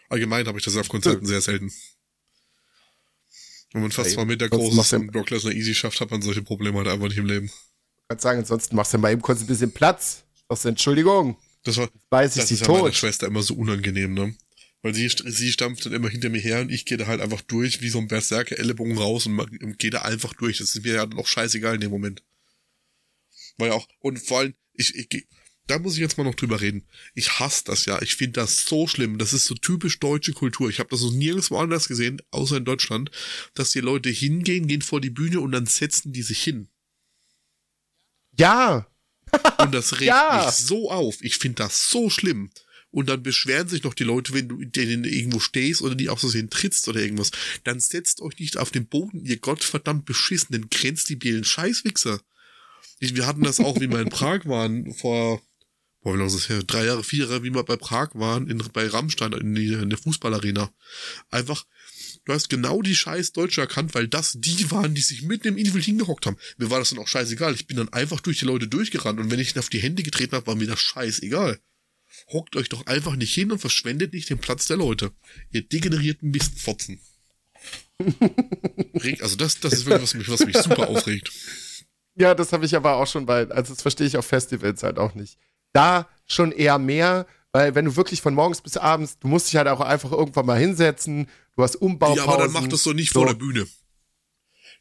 Allgemein habe ich das auf Konzerten sehr selten. Wenn man fast zwei Meter groß ist und Brock Lesnar easy schafft, hat man solche Probleme halt einfach nicht im Leben. Ich kann sagen, ansonsten machst du mal eben kurz ein bisschen Platz. Sagst du, Entschuldigung, Das war, beiß ich das ist ja meiner tot. Schwester immer so unangenehm, ne? Weil sie, sie stampft dann immer hinter mir her und ich gehe da halt einfach durch, wie so ein Berserker, Ellenbogen raus und, und gehe da einfach durch. Das ist mir ja dann auch scheißegal in dem Moment. Weil auch, und vor allem, ich, ich, da muss ich jetzt mal noch drüber reden. Ich hasse das ja. Ich finde das so schlimm. Das ist so typisch deutsche Kultur. Ich habe das noch nirgendwo anders gesehen, außer in Deutschland, dass die Leute hingehen, gehen vor die Bühne und dann setzen die sich hin. Ja, Und das regt Ja. mich so auf. Ich finde das so schlimm. Und dann beschweren sich noch die Leute, wenn du denen irgendwo stehst oder die auch so sehen trittst oder irgendwas. Dann setzt euch nicht auf den Boden, ihr gottverdammt beschissenen, grenzdebilen Scheißwichser. Ich- Wir hatten das auch, wie wir in Prag waren, vor, boah, wie lange ist das her? Drei Jahre, vier Jahre, wie wir bei Prag waren, in, bei Rammstein, in, die, in der Fußballarena. Einfach, du hast genau die scheiß Deutsche erkannt, weil das die waren, die sich mitten im Individual hingehockt haben. Mir war das dann auch scheißegal. Ich bin dann einfach durch die Leute durchgerannt und wenn ich ihnen auf die Hände getreten habe, war mir das scheißegal. Hockt euch doch einfach nicht hin und verschwendet nicht den Platz der Leute. Ihr degenerierten Mistfotzen. Regt, also das, das ist wirklich, was mich, was mich super aufregt. ja, das habe ich aber auch schon bei, also das verstehe ich auf Festivals halt auch nicht. Da schon eher mehr, weil wenn du wirklich von morgens bis abends, du musst dich halt auch einfach irgendwann mal hinsetzen, du hast Umbaupausen. Ja, aber dann macht das doch nicht so. vor der Bühne.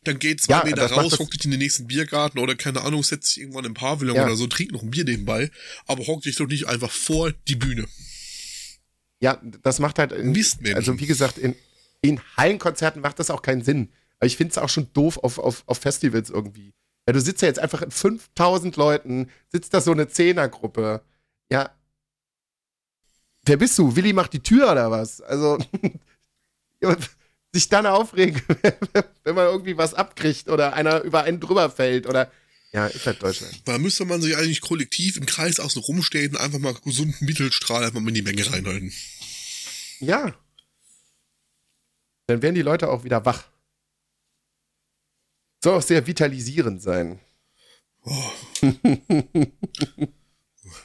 Dann geht zwei Ja, Meter raus, hockt dich in den nächsten Biergarten oder keine Ahnung, setzt sich irgendwann im Pavillon Ja. oder so, trinkt noch ein Bier nebenbei, aber hockt dich doch nicht einfach vor die Bühne. Ja, das macht halt, in, also wie gesagt, in, in Hallenkonzerten macht das auch keinen Sinn. Aber ich finde es auch schon doof auf, auf, auf Festivals irgendwie. Ja, du sitzt ja jetzt einfach in 5000 Leuten, sitzt da so eine Zehnergruppe. Ja. Wer bist du? Willi macht die Tür oder was? Also, sich dann aufregen, wenn man irgendwie was abkriegt oder einer über einen drüber fällt oder. Ja, ist halt Deutschland. Da müsste man sich eigentlich kollektiv im Kreis außen rumstehen, einfach mal gesunden Mittelstrahl einfach mal in die Menge reinhalten. Ja. Dann werden die Leute auch wieder wach. Soll auch sehr vitalisierend sein. Oh,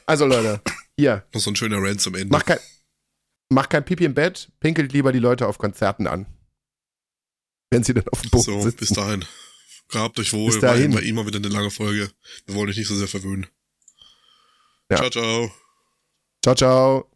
Also Leute, hier, noch so ein schöner Rant zum Ende. mach kein, mach kein Pipi im Bett, pinkelt lieber die Leute auf Konzerten an. Wenn sie dann auf dem Boden so, sitzen. bis dahin. Gehabt euch wohl, Bis dahin. war immer, immer wieder eine lange Folge. Wir wollen euch nicht so sehr verwöhnen. Ja. Ciao, ciao. Ciao, ciao.